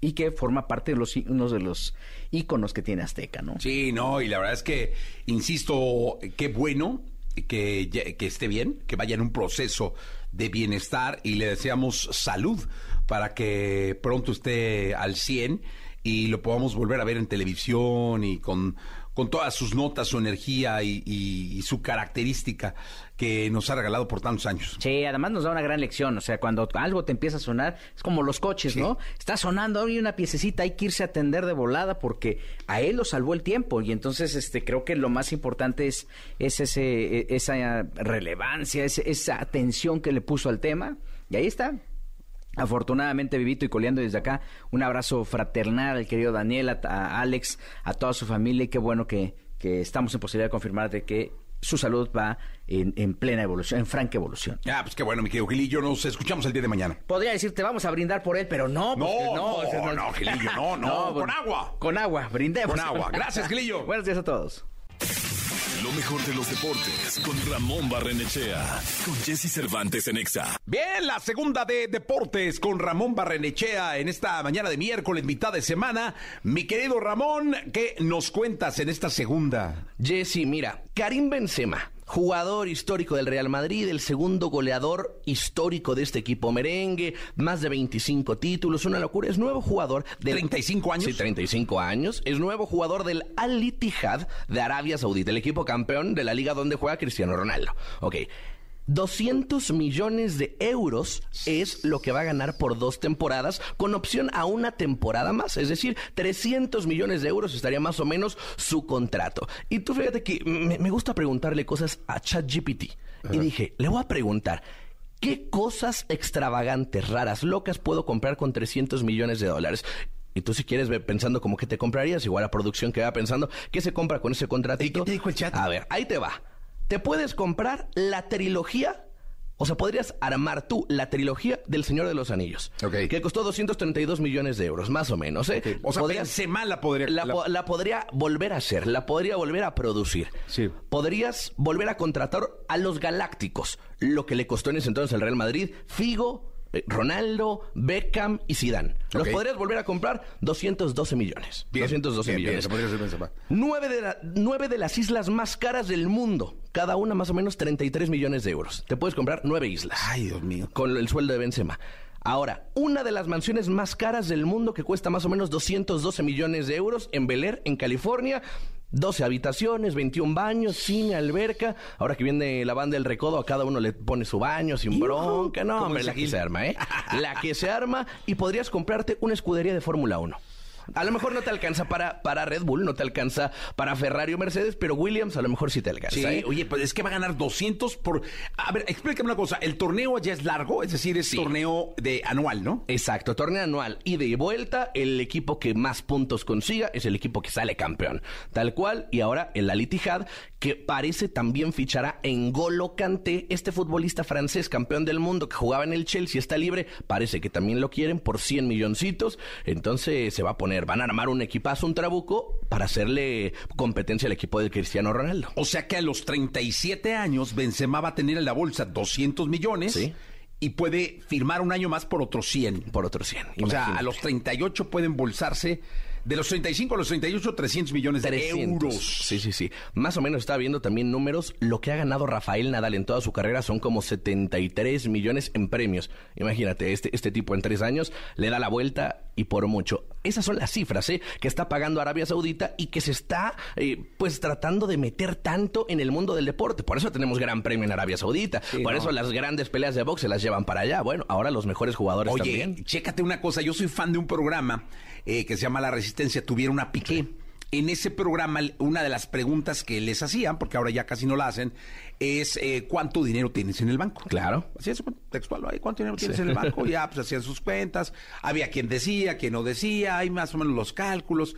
y que forma parte de los uno de los íconos que tiene Azteca, ¿no? Sí, no, y la verdad es que, insisto, qué bueno que, esté bien, que vaya en un proceso de bienestar y le deseamos salud para que pronto esté al 100 y lo podamos volver a ver en televisión y con, con todas sus notas, su energía y, su característica que nos ha regalado por tantos años. Sí, además nos da una gran lección, o sea, cuando algo te empieza a sonar, es como los coches, sí. ¿no? Está sonando, hay una piececita, hay que irse a atender de volada porque a él lo salvó el tiempo y entonces este creo que lo más importante es, es ese, e, esa relevancia, esa atención que le puso al tema y ahí está, Afortunadamente, Vivito y coleando desde acá, un abrazo fraternal al querido Daniel, a, a Alex, a toda su familia y qué bueno que, que, estamos en posibilidad de confirmar de que su salud va en, en, plena evolución, en franca evolución. Ah, pues qué bueno, mi querido Gilillo, nos escuchamos el día de mañana. Podría decirte, vamos a brindar por él, pero no. No, no, no, no, Gilillo, no, no, no con agua. Con agua, brindemos. Con agua. Gracias, Gilillo. Buenos días a todos. Lo mejor de los deportes con Ramón Barrenechea, con Jesse Cervantes en Exa. Bien, la segunda de deportes con Ramón Barrenechea en esta mañana de miércoles, mitad de semana. Mi querido Ramón, ¿qué nos cuentas en esta segunda? Jesse, mira, Karim Benzema jugador histórico del Real Madrid, el segundo goleador histórico de este equipo merengue, más de 25 títulos, una locura. Es nuevo jugador de 35 años. Sí, 35 años. Es nuevo jugador del Al Ittihad de Arabia Saudita, el equipo campeón de la liga donde juega Cristiano Ronaldo. Ok. 200 millones de euros es lo que va a ganar por dos temporadas, con opción a una temporada más. Es decir, 300 millones de euros estaría más o menos su contrato. Y tú fíjate que me, me gusta preguntarle cosas a ChatGPT. Y dije, le voy a preguntar. ¿Qué cosas extravagantes, raras, locas puedo comprar con 300 millones de dólares? Y tú si quieres pensando como que te comprarías, igual la producción que va pensando, ¿qué se compra con ese contratito? ¿Y qué te dijo el chat? A ver, ahí te va te puedes comprar la trilogía, o sea, podrías armar tú la trilogía del Señor de los Anillos, okay. que costó 232 millones de euros, más o menos. ¿eh? Okay. O sea, podría, Benzema la podría... La, la... la, podría volver a hacer, la podría volver a producir. Sí. Podrías volver a contratar a los Galácticos, lo que le costó en ese entonces al Real Madrid, Figo, Ronaldo, Beckham y Zidane. Los okay. podrías volver a comprar 212 millones. Bien, 212 bien, millones. Bien, nueve, de la, nueve de las islas más caras del mundo. Cada una más o menos 33 millones de euros. Te puedes comprar nueve islas. Ay, Dios mío. Con el sueldo de Benzema. Ahora, una de las mansiones más caras del mundo que cuesta más o menos 212 millones de euros en Bel Air, en California. 12 habitaciones, 21 baños, cine, alberca. Ahora que viene la banda del recodo, a cada uno le pone su baño sin bronca. No, hombre, la que se arma, ¿eh? la que se arma y podrías comprarte una escudería de Fórmula 1. A lo mejor no te alcanza para, para Red Bull, no te alcanza para Ferrari o Mercedes, pero Williams a lo mejor sí te alcanza. Sí, ¿eh? oye, pues es que va a ganar 200 por... A ver, explícame una cosa. El torneo ya es largo, es decir, es sí. torneo de anual, ¿no? Exacto, torneo anual. Ida y vuelta, el equipo que más puntos consiga es el equipo que sale campeón. Tal cual, y ahora el Al Ittihad, que parece también fichará en Golo Kanté, este futbolista francés, campeón del mundo, que jugaba en el Chelsea, está libre, parece que también lo quieren por 100 milloncitos, entonces se va a poner van a armar un equipazo, un trabuco, para hacerle competencia al equipo de Cristiano Ronaldo. O sea que a los 37 años Benzema va a tener en la bolsa 200 millones. Sí. Y puede firmar un año más por otros 100. Por otros 100. O sea, a los 38 pueden embolsarse de los 35 a los 38, 300 millones 300. de euros. Sí, sí, sí. Más o menos está viendo también números. Lo que ha ganado Rafael Nadal en toda su carrera son como 73 millones en premios. Imagínate, este, este tipo en tres años le da la vuelta y por mucho. Esas son las cifras ¿eh? que está pagando Arabia Saudita y que se está eh, pues tratando de meter tanto en el mundo del deporte. Por eso tenemos gran premio en Arabia Saudita. Por eso las grandes peleas de box se las llevan para allá. Bueno, ahora los mejores jugadores Oye, también. chécate una cosa. Yo soy fan de un programa eh, que se llama La Resistencia. Tuvieron una piqué. En ese programa, una de las preguntas que les hacían, porque ahora ya casi no la hacen, es eh, cuánto dinero tienes en el banco. Claro. Así es, textual, "Ay, ¿cuánto dinero tienes en el banco? Ya, pues hacían sus cuentas. Había quien decía, quien no decía, hay más o menos los cálculos.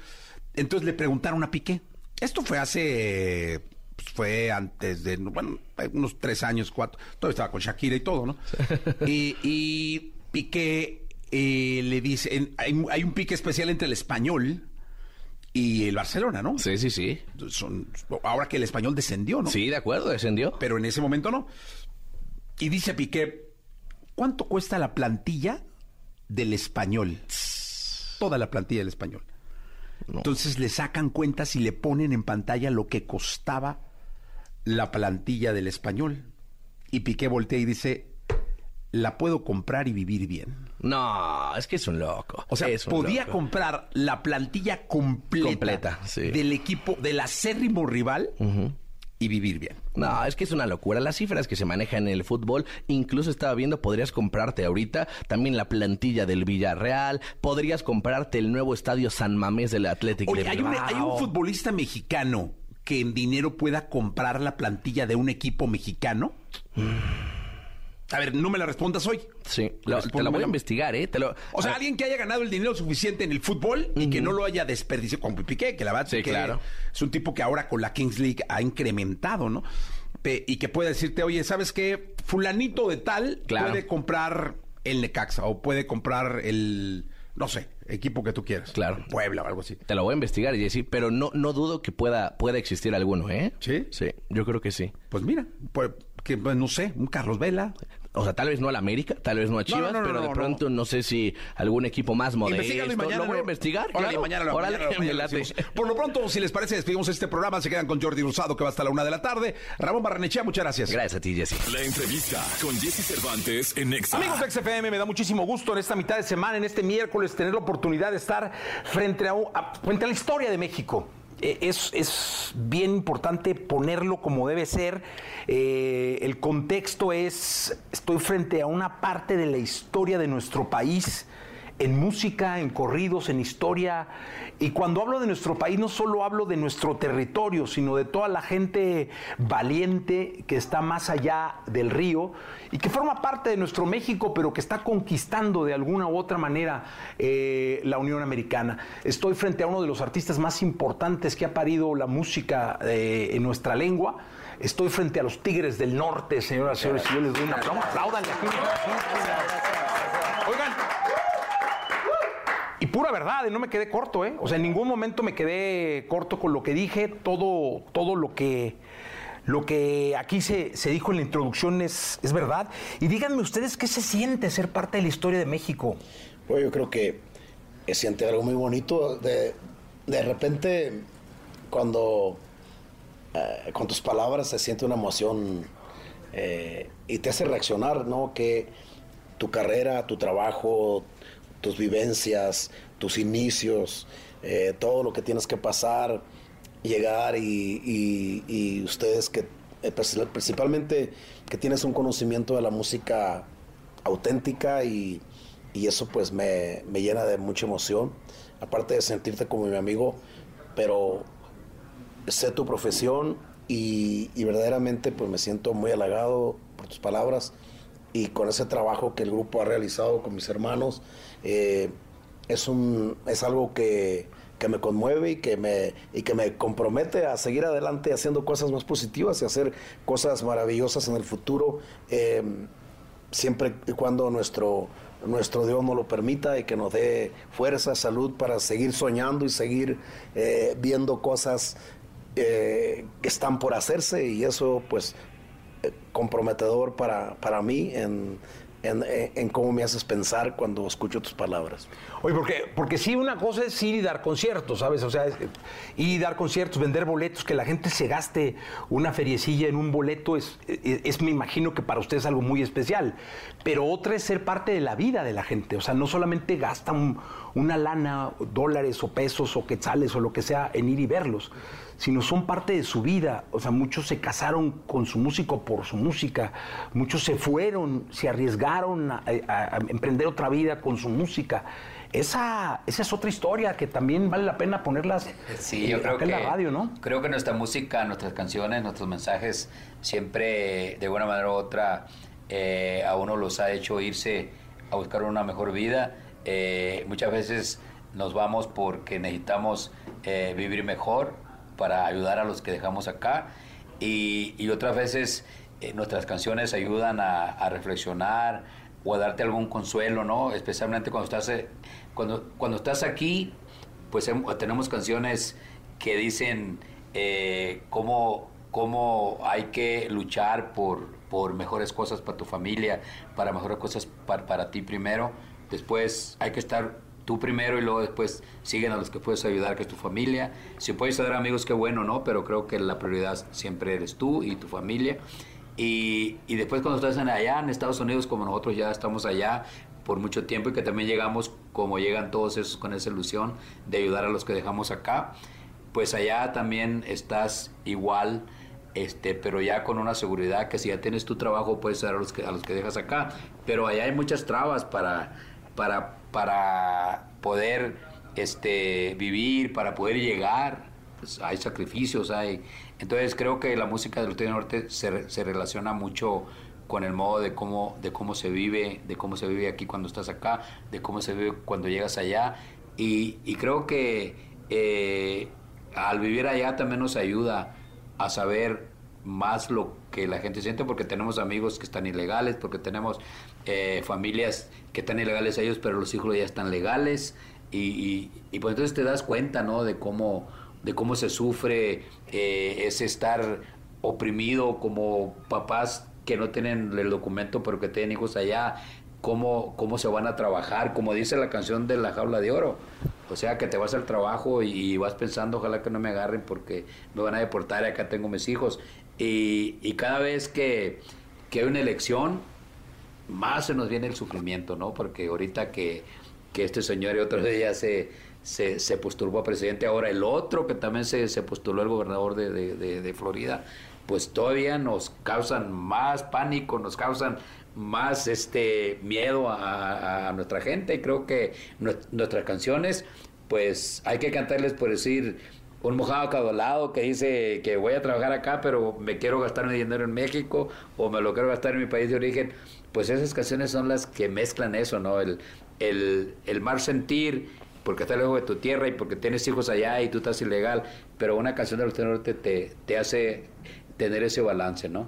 Entonces le preguntaron a Piqué. Esto fue hace, pues, fue antes de, bueno, unos tres años, cuatro. Todavía estaba con Shakira y todo, ¿no? y, y Piqué eh, le dice, hay un pique especial entre el español y el Barcelona, ¿no? Sí, sí, sí. Son, ahora que el español descendió, ¿no? Sí, de acuerdo, descendió. pero en ese momento no. Y dice Piqué, ¿cuánto cuesta la plantilla del español? Toda la plantilla del español. Entonces le sacan cuentas y le ponen en pantalla lo que costaba la plantilla del español. Y Piqué voltea y dice, la puedo comprar y vivir bien. No, es que es un loco. O sea, podía loco. comprar la plantilla completa, Completa, sí. del equipo, del acérrimo rival y vivir bien. No, es que es una locura. Las cifras que se manejan en el fútbol, incluso estaba viendo, podrías comprarte ahorita también la plantilla del Villarreal, podrías comprarte el nuevo estadio San Mamés del Atlético Oye, de ¿hay, hay un futbolista mexicano que en dinero pueda comprar la plantilla de un equipo mexicano? A ver, no me la respondas hoy. Sí, te la voy a investigar, ¿eh? Te lo- O sea, a- alguien que haya ganado el dinero suficiente en el fútbol y que no lo haya desperdiciado, como Piqué, que la verdad Sí, que claro. es un tipo que ahora con la Kings League ha incrementado, ¿no? Pe- y que puede decirte, oye, ¿sabes qué? Fulanito de tal Claro. puede comprar el Necaxa o puede comprar el, no sé, equipo que tú quieras. Claro. Puebla o algo así. Te lo voy a investigar y decir, pero no, no dudo que pueda, pueda existir alguno, ¿eh? ¿Sí? Sí, yo creo que sí. Pues mira, pues, que, no sé, un Carlos Vela. O sea, tal vez no al América, tal vez no a No, Chivas, no, no, pero de no, pronto no. sé si algún equipo más modesto. Investígalo y mañana lo voy a investigar. Órale, claro. mañana lo- Órale, mañana me late. Por lo pronto, si les parece, despedimos este programa. Se quedan con Jordi Rosado, que va hasta la una de la tarde. Ramón Barrenechea, muchas gracias. Gracias a ti, Jesse. La entrevista con Jesse Cervantes en Nexa. Amigos de XFM, me da muchísimo gusto en esta mitad de semana, en este miércoles, tener la oportunidad de estar frente a, un- a- frente a la historia de México. Eh, Es, es bien importante ponerlo como debe ser. Eh, el contexto es, estoy frente a una parte de la historia de nuestro país, en música, en corridos, en historia. Y cuando hablo de nuestro país, no solo hablo de nuestro territorio, sino de toda la gente valiente que está más allá del río y que forma parte de nuestro México, pero que está conquistando de alguna u otra manera eh, la Unión Americana. Estoy frente a uno de los artistas más importantes que ha parido la música eh, en nuestra lengua. Estoy frente a los Tigres del Norte, señoras y señores. y Yo les doy un aplauso. Apláudanle aquí. Oigan, y pura verdad, no me quedé corto, ¿eh? O sea, en ningún momento me quedé corto con lo que dije. Todo, todo lo que, lo que aquí se, se dijo en la introducción es, es verdad. Y díganme ustedes qué se siente ser parte de la historia de México. Bueno, yo creo que se siente algo muy bonito. De, de repente, cuando eh, con tus palabras se siente una emoción eh, y te hace reaccionar, ¿no? Que tu carrera, tu trabajo, tus vivencias, tus inicios, eh, todo lo que tienes que pasar, llegar y, ustedes que eh, principal- principalmente que tienes un conocimiento de la música auténtica y, eso pues me, llena de mucha emoción, aparte de sentirte como mi amigo, pero sé tu profesión y, y verdaderamente pues me siento muy halagado por tus palabras y con ese trabajo que el grupo ha realizado con mis hermanos. eh, es, un, es algo que, que me conmueve y que me, y que me compromete a seguir adelante haciendo cosas más positivas y hacer cosas maravillosas en el futuro, eh, siempre y cuando nuestro, nuestro Dios nos lo permita y que nos dé fuerza, salud para seguir soñando y seguir eh, viendo cosas eh, que están por hacerse y eso pues eh, comprometedor para, para mí en, en, cómo me haces pensar cuando escucho tus palabras. Oye, porque, porque sí, una cosa es ir y dar conciertos, ¿sabes? O sea, es- ir y dar conciertos, vender boletos, que la gente se gaste una feriecilla en un boleto, es, es, es, me imagino que para ustedes algo muy especial. Pero otra es ser parte de la vida de la gente. O sea, no solamente gasta un, una lana, dólares o pesos o quetzales o lo que sea en ir y verlos, sino son parte de su vida. O sea, muchos se casaron con su músico por su música, muchos se fueron, se arriesgaron a, a- a emprender otra vida con su música. Esa, esa es otra historia que también vale la pena ponerlas Sí, yo creo acá que en la radio, ¿no? creo que nuestra música, nuestras canciones, nuestros mensajes siempre de una manera u otra eh, a uno los ha hecho irse a buscar una mejor vida. Eh, muchas veces nos vamos porque necesitamos eh, vivir mejor para ayudar a los que dejamos acá y, y otras veces eh, nuestras canciones ayudan a, a reflexionar o a darte algún consuelo, ¿no? Especialmente cuando estás, eh, cuando, cuando estás aquí, pues tenemos canciones que dicen eh, cómo, cómo hay que luchar por, por mejores cosas para tu familia, para mejores cosas para, para ti primero. Después hay que estar tú primero y luego después siguen a los que puedes ayudar, que es tu familia. Si puedes ayudar amigos, qué bueno, ¿no? Pero creo que la prioridad siempre eres tú y tu familia. Y, y después cuando estás en allá en Estados Unidos, como nosotros ya estamos allá por mucho tiempo y que también llegamos como llegan todos esos con esa ilusión de ayudar a los que dejamos acá, pues allá también estás igual, este, pero ya con una seguridad que si ya tienes tu trabajo puedes ayudar a los que, a los que dejas acá. Pero allá hay muchas trabas para, para, para poder este, vivir, para poder llegar. Pues hay sacrificios, hay... Entonces creo que la música del Norte Norte se, se relaciona mucho con el modo de cómo, de cómo se vive, de cómo se vive aquí cuando estás acá, de cómo se vive cuando llegas allá. Y, y creo que eh, al vivir allá también nos ayuda a saber más lo que la gente siente porque tenemos amigos que están ilegales, porque tenemos eh, familias que están ilegales ellos, pero los hijos ya están legales y, y- y pues entonces te das cuenta, ¿no? De cómo, de cómo se sufre eh, ese estar oprimido como papás que no tienen el documento pero que tienen hijos allá, cómo, cómo se van a trabajar, como dice la canción de la jaula de oro. O sea, que te vas al trabajo y, vas pensando, ojalá que no me agarren porque me van a deportar y acá tengo mis hijos. Y, y cada vez que, que hay una elección, más se nos viene el sufrimiento, ¿no? Porque ahorita que, que este señor y otro de ya se, se, se postuló a presidente, ahora el otro que también se, se postuló el gobernador de, de- de- de Florida, pues todavía nos causan más pánico, nos causan más este miedo a, a- nuestra gente y creo que nue- nuestras canciones pues hay que cantarles por decir un mojado cadolado que dice que voy a trabajar acá pero me quiero gastar mi dinero en México o me lo quiero gastar en mi país de origen pues esas canciones son las que mezclan eso no el el, el mal sentir porque estás lejos de tu tierra y porque tienes hijos allá y tú estás ilegal pero una canción de los norte te, te hace tener ese balance no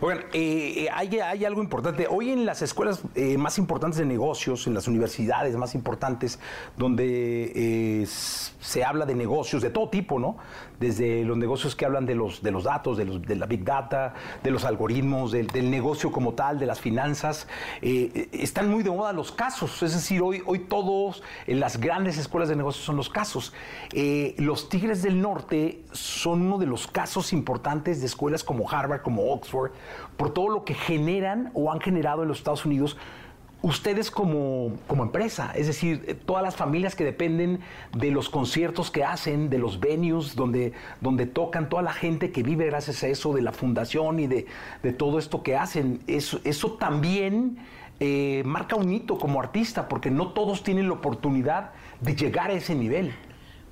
Oigan, eh, eh, hay, algo importante. Hoy en las escuelas eh, más importantes de negocios, en las universidades más importantes, donde eh, se habla de negocios de todo tipo, ¿no? Desde los negocios que hablan de los, de los datos, de, los, de la big data, de los algoritmos, del, negocio como tal, de las finanzas, eh, están muy de moda los casos. Es decir, hoy, hoy todos en las grandes escuelas de negocios son los casos. Eh, los Tigres del Norte son uno de los casos importantes de escuelas como Harvard, como Oxford, por todo lo que generan o han generado en los Estados Unidos ustedes como, como empresa, es decir, eh, todas las familias que dependen de los conciertos que hacen, de los venues donde, donde tocan, toda la gente que vive gracias a eso, de la fundación y de, de todo esto que hacen, eso, eso también eh, marca un hito como artista, porque no todos tienen la oportunidad de llegar a ese nivel.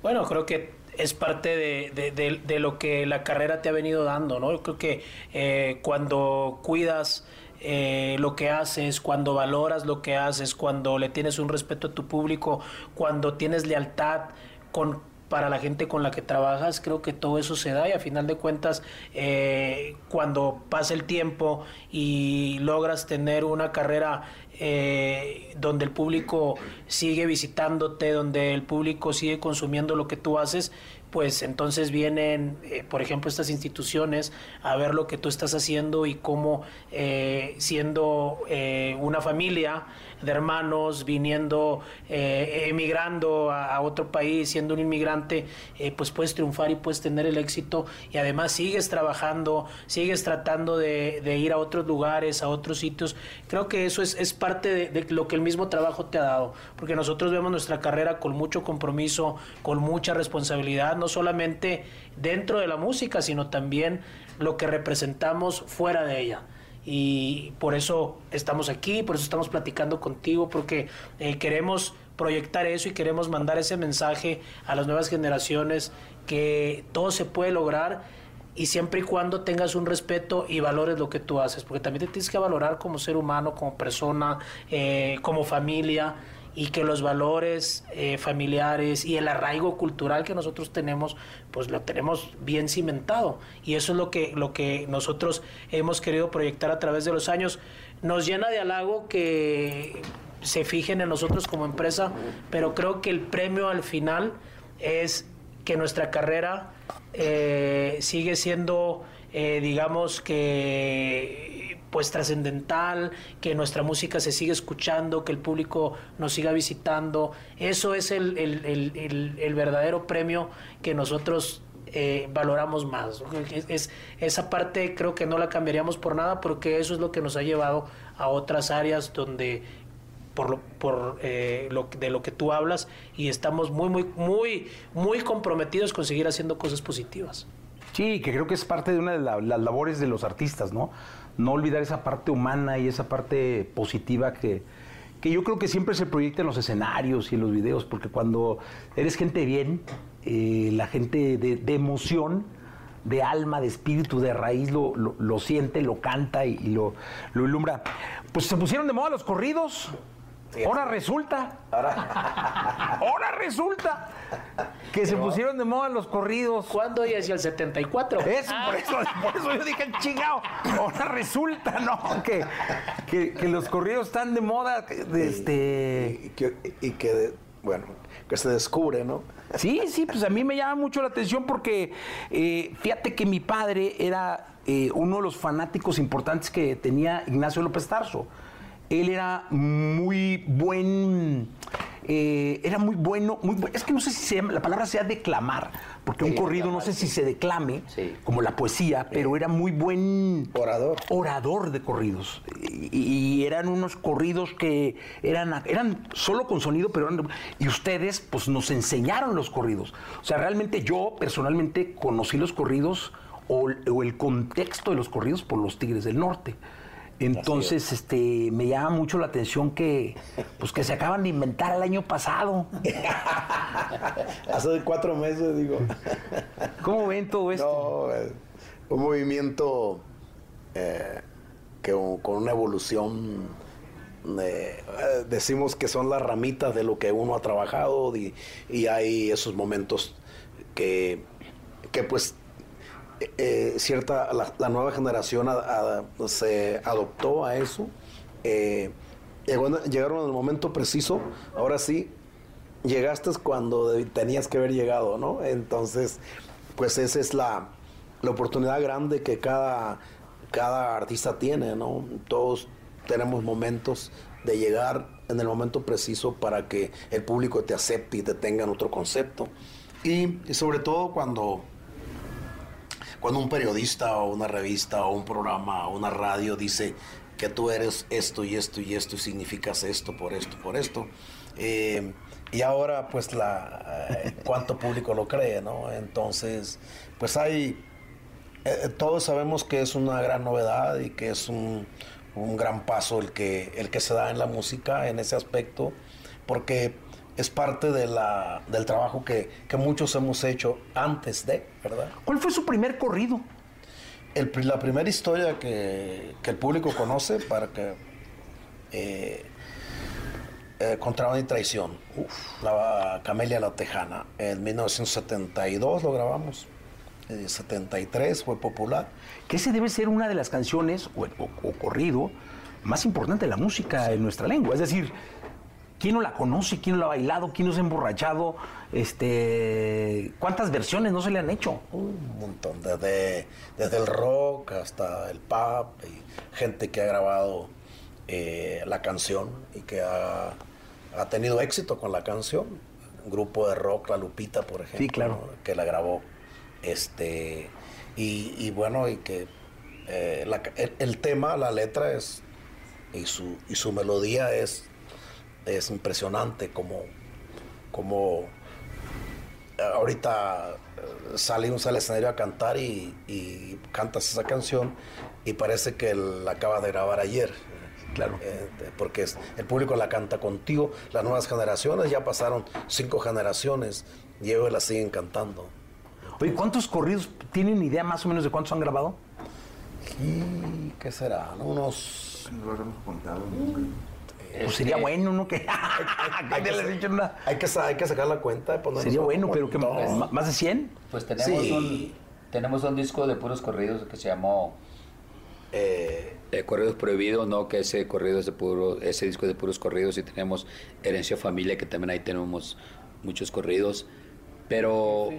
Bueno, creo que es parte de, de- lo que la carrera te ha venido dando, ¿no? Yo creo que eh, cuando cuidas eh, lo que haces, cuando valoras lo que haces, cuando le tienes un respeto a tu público, cuando tienes lealtad con para la gente con la que trabajas, creo que todo eso se da y a final de cuentas, eh, cuando pasa el tiempo y logras tener una carrera eh, donde el público sigue visitándote, donde el público sigue consumiendo lo que tú haces, pues entonces vienen, eh, por ejemplo, estas instituciones a ver lo que tú estás haciendo y cómo eh, siendo eh, una familia de hermanos, viniendo, emigrando a, otro país, siendo un inmigrante, pues puedes triunfar y puedes tener el éxito y además sigues trabajando, sigues tratando de, ir a otros lugares, a otros sitios. Creo que eso es, parte de lo que el mismo trabajo te ha dado, porque nosotros vemos nuestra carrera con mucho compromiso, con mucha responsabilidad no solamente dentro de la música, sino también lo que representamos fuera de ella. Y por eso estamos aquí, por eso estamos platicando contigo, porque eh, queremos proyectar eso y queremos mandar ese mensaje a las nuevas generaciones que todo se puede lograr y siempre y cuando tengas un respeto y valores lo que tú haces, porque también te tienes que valorar como ser humano, como persona, eh, como familia y que los valores eh, familiares y el arraigo cultural que nosotros tenemos, pues lo tenemos bien cimentado. Y eso es lo que, lo que nosotros hemos querido proyectar a través de los años. Nos llena de halago que se fijen en nosotros como empresa, pero creo que el premio al final es que nuestra carrera eh, sigue siendo, eh, digamos que pues trascendental, que nuestra música se siga escuchando, que el público nos siga visitando. Eso es el, el, verdadero premio que nosotros eh, valoramos más. Es, esa parte creo que no la cambiaríamos por nada porque eso es lo que nos ha llevado a otras áreas donde por, lo, por eh, lo, de lo que tú hablas y estamos muy, muy, muy, muy comprometidos con seguir haciendo cosas positivas. Sí, que creo que es parte de una de las labores de los artistas, ¿no? No olvidar esa parte humana y esa parte positiva que, que yo creo que siempre se proyecta en los escenarios y en los videos, porque cuando eres gente bien, eh, la gente de, emoción, de alma, de espíritu, de raíz, lo, lo, siente, lo canta y, lo, lo ilumbra. Pues se pusieron de moda los corridos. Ahora resulta. Ahora resulta que se pusieron de moda los corridos. ¿Cuándo y hacia el 74? Eso, por, eso por eso yo dije, chingado. Ahora resulta, ¿no? Que, que, los corridos están de moda. este... y, que, y que, bueno, que se descubre, ¿no? Sí, sí, pues a mí me llama mucho la atención porque eh, fíjate que mi padre era eh, uno de los fanáticos importantes que tenía Ignacio López Tarso él era muy buen, eh, era muy bueno, muy es que no sé si la palabra sea declamar, porque un corrido no sé si se declame, como la poesía, pero era muy buen orador. Orador de corridos. Y, eran unos corridos que eran, eran solo con sonido, pero y ustedes pues nos enseñaron los corridos. O sea, realmente yo personalmente conocí los corridos o el contexto de los corridos por los Tigres del Norte. Entonces, este, me llama mucho la atención que, pues, que se acaban de inventar el año pasado. Hace cuatro meses, digo. ¿Cómo ven todo esto? No, eh, un movimiento eh, que con una evolución eh, decimos que son las ramitas de lo que uno ha trabajado y, y hay esos momentos que, que pues eh, cierta, la, nueva generación se adoptó a eso. Eh, llegaron el momento preciso, ahora sí, llegaste cuando tenías que haber llegado, ¿no? Entonces, pues esa es la, la oportunidad grande que cada, cada artista tiene, ¿no? Todos tenemos momentos de llegar en el momento preciso para que el público te acepte y te tenga en otro concepto. y sobre todo cuando cuando un periodista o una revista o un programa o una radio dice que tú eres esto y esto y esto y significas esto por esto, por esto. Eh, y ahora pues la eh, cuánto público lo cree, ¿no? Entonces, pues hay eh, todos sabemos que es una gran novedad y que es un, un, gran paso el que el que se da en la música en ese aspecto, porque es parte de la, del trabajo que, muchos hemos hecho antes de, ¿verdad? ¿Cuál fue su primer corrido? la primera historia que, el público conoce para que eh, eh y traición, la Camelia la Tejana, en 1972 lo grabamos. En 73 fue popular. Que ese debe ser una de las canciones o, corrido más importante de la música en nuestra lengua. Es decir, ¿Quién no la conoce? ¿Quién no la ha bailado? ¿Quién no se ha emborrachado? Este, ¿Cuántas versiones no se le han hecho? Un montón, desde, desde el rock hasta el pop, y gente que ha grabado eh, la canción y que ha, ha tenido éxito con la canción. Un grupo de rock, La Lupita, por ejemplo, claro. ¿no? que la grabó. Este, y, y bueno, y que eh, la- el, el tema, la letra es, y su, y su melodía es, es impresionante como, como ahorita eh, salimos al escenario a cantar y, y cantas esa canción y parece que la acaba de grabar ayer. Claro. Eh, porque es- el público la canta contigo, las nuevas generaciones ya pasaron cinco generaciones y ellos la siguen cantando. Oye, ¿cuántos corridos tienen idea más o menos de cuántos han grabado? ¿Y qué será? ¿No? Unos... Pues sería bueno, ¿no? Que hay, que, dicho una- hay que hay que sacar la cuenta. de ponernos Sería bueno, pero que montón. más de 100. Pues tenemos, Sí. un, tenemos un disco de puros corridos que se llamó eh, Corridos Prohibidos, ¿no? Que ese corrido es de puro, ese disco es de puros corridos y tenemos Herencia Familia, que también ahí tenemos muchos corridos. Pero...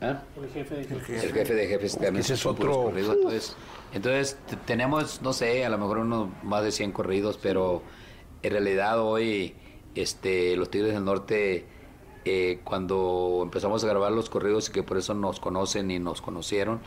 El jefe de El jefe de jefes también ese es otro- corridos, Entonces, tenemos, no sé, a lo mejor unos más de 100 corridos, pero en realidad hoy este, los Tigres del Norte, eh, cuando empezamos a grabar los corridos, que por eso nos conocen y nos conocieron,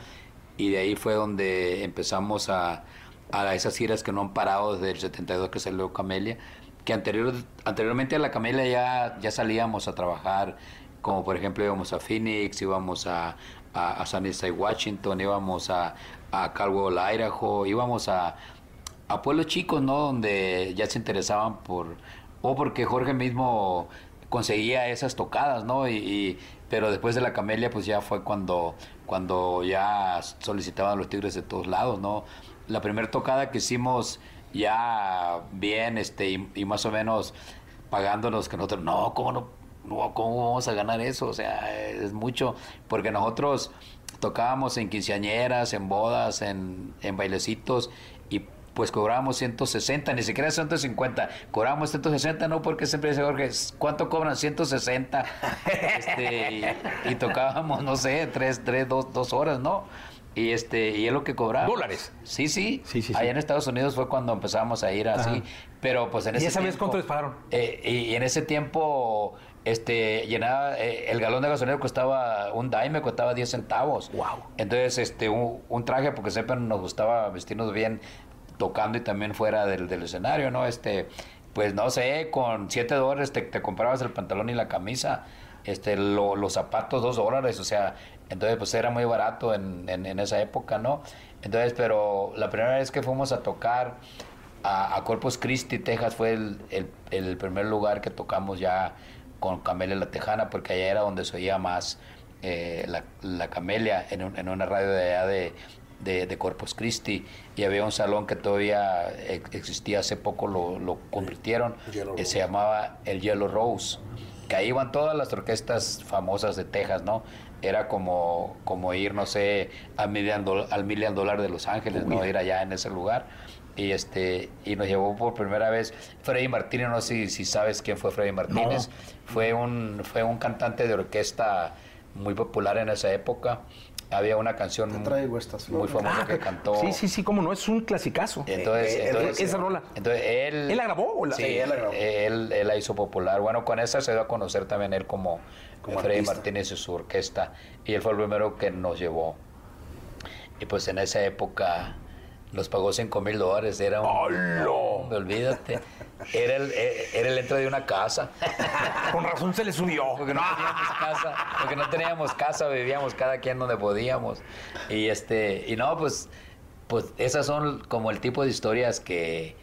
y de ahí fue donde empezamos a, a esas giras que no han parado desde el 72 que salió Camelia, que anterior, anteriormente a la Camelia ya, ya salíamos a trabajar, como por ejemplo íbamos a Phoenix, íbamos a, a, a Sunnyside, Washington, íbamos a, a Caldwell, Idaho, íbamos a, a pueblos chicos, ¿no? Donde ya se interesaban por, o porque Jorge mismo conseguía esas tocadas, ¿no? Y, pero después de la Camelia, pues ya fue cuando, cuando ya solicitaban los Tigres de todos lados, ¿no? La primera tocada que hicimos ya bien, este, y, y más o menos pagándonos que nosotros, no, ¿cómo no? no, ¿Cómo vamos a ganar eso? O sea, es mucho, porque nosotros tocábamos en quinceañeras, en bodas, en, en bailecitos, pues cobrábamos 160, ni siquiera 150, cobrábamos 160, no porque siempre dice Jorge, ¿cuánto cobran? 160, este, y, y tocábamos, no sé, tres, tres, dos, dos horas, ¿no? Y este, y es lo que cobramos. ¿Dólares? Sí, sí. Sí, sí, sí. Allá en Estados Unidos fue cuando empezamos a ir así. Ajá. Pero pues en ¿Y ese esa vez tiempo- cuánto les pagaron? eh, y, y en ese tiempo, este, llenaba, eh, el galón de gasolina costaba un dime, costaba 10 centavos. Wow. Entonces, este, un, un traje, porque siempre nos gustaba vestirnos bien, tocando y también fuera del, escenario, ¿no? Este, pues no sé, con 7 dólares te, comprabas el pantalón y la camisa, este, lo- los zapatos 2 dólares, o sea, entonces pues era muy barato en, esa época, ¿no? Entonces, pero la primera vez que fuimos a tocar a, a Corpus Christi, Texas, fue el, primer lugar que tocamos ya con Camelia La Tejana, porque allá era donde se oía más eh, la, Camelia, en, en una radio de allá de, de, de Corpus Christi, y había un salón que todavía ex- existía, hace poco lo, lo convirtieron, eh, se llamaba el Yellow Rose, que ahí iban todas las orquestas famosas de Texas, ¿no? Era como, como ir, no sé, al Million, al Million Dollar de Los Ángeles, ¿no? Ir allá en ese lugar. Y este y nos llevó por primera vez Freddy Martínez, no sé si, si sabes quién fue Freddy Martínez. Fue un fue un cantante de orquesta muy popular en esa época. Había una canción Te traigo estas muy flores. famosa que cantó. Sí, sí, sí, cómo no, es un clasicazo. Entonces, Eh, eh, entonces- esa rola. Entonces él. ¿Él la grabó o la- Sí, Sí, él la grabó. Él, él la hizo popular. Bueno, con esa se dio a conocer también él como, Como Freddy artista. Martínez y su orquesta. Y él fue el primero que nos llevó. Y pues en esa época nos pagó 5 mil dólares. Era un. Hombre, olvídate. Era el, eh, era el entro de una casa. Con razón se le subió. Porque no teníamos casa, porque no teníamos casa, vivíamos cada quien donde podíamos. Y este, y no, pues, pues esas son como el tipo de historias que,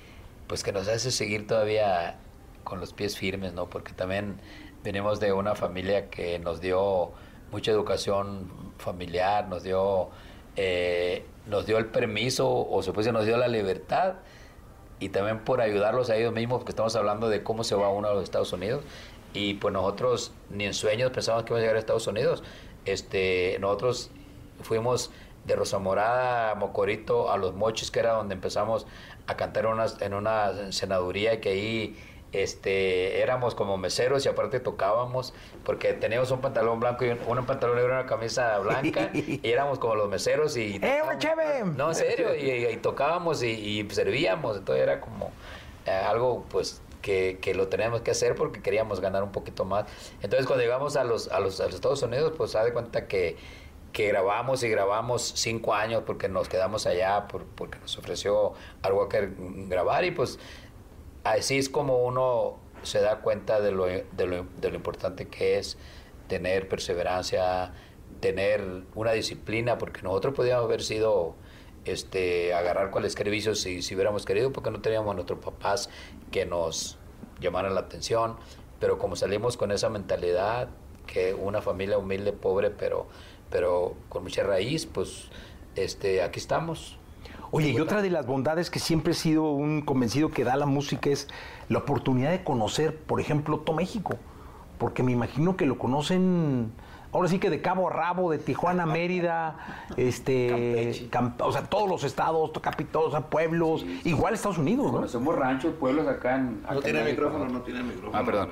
pues que nos hace seguir todavía con los pies firmes, ¿no? Porque también venimos de una familia que nos dio mucha educación familiar, nos dio, eh, nos dio el permiso, o se nos dio la libertad y también por ayudarlos a ellos mismos, porque estamos hablando de cómo se va uno a los Estados Unidos. Y pues nosotros ni en sueños pensábamos que íbamos a llegar a Estados Unidos. Este, nosotros fuimos de Rosa Morada a Mocorito a Los Mochis, que era donde empezamos a cantar en una senaduría, que ahí este, éramos como meseros y aparte tocábamos, porque teníamos un pantalón blanco y un, un pantalón negro y una camisa blanca, y éramos como los meseros y... ¡Eh, chévere! No, en serio, y, y tocábamos y, y servíamos, entonces era como eh, algo pues que, que lo teníamos que hacer porque queríamos ganar un poquito más. Entonces cuando llegamos a los, a los, a los Estados Unidos, pues se da de cuenta que, que grabamos y grabamos cinco años porque nos quedamos allá, por, porque nos ofreció algo que grabar y pues así es como uno se da cuenta de lo, de lo, de lo importante que es tener perseverancia, tener una disciplina, porque nosotros podíamos haber sido este, agarrar cualquier vicio si, si hubiéramos querido, porque no teníamos a nuestros papás que nos llamaran la atención, pero como salimos con esa mentalidad, que una familia humilde, pobre, pero, pero con mucha raíz, pues este, aquí estamos. Oye, y otra de las bondades que siempre he sido un convencido que da la música es la oportunidad de conocer, por ejemplo, todo México. Porque me imagino que lo conocen, ahora sí que de cabo a rabo, de Tijuana a Mérida, este, Camp- o sea, todos los estados, sea, pueblos, igual Estados Unidos, ¿no? Conocemos ranchos, pueblos acá en... acá No en tiene México. micrófono, no tiene micrófono. Ah, perdón.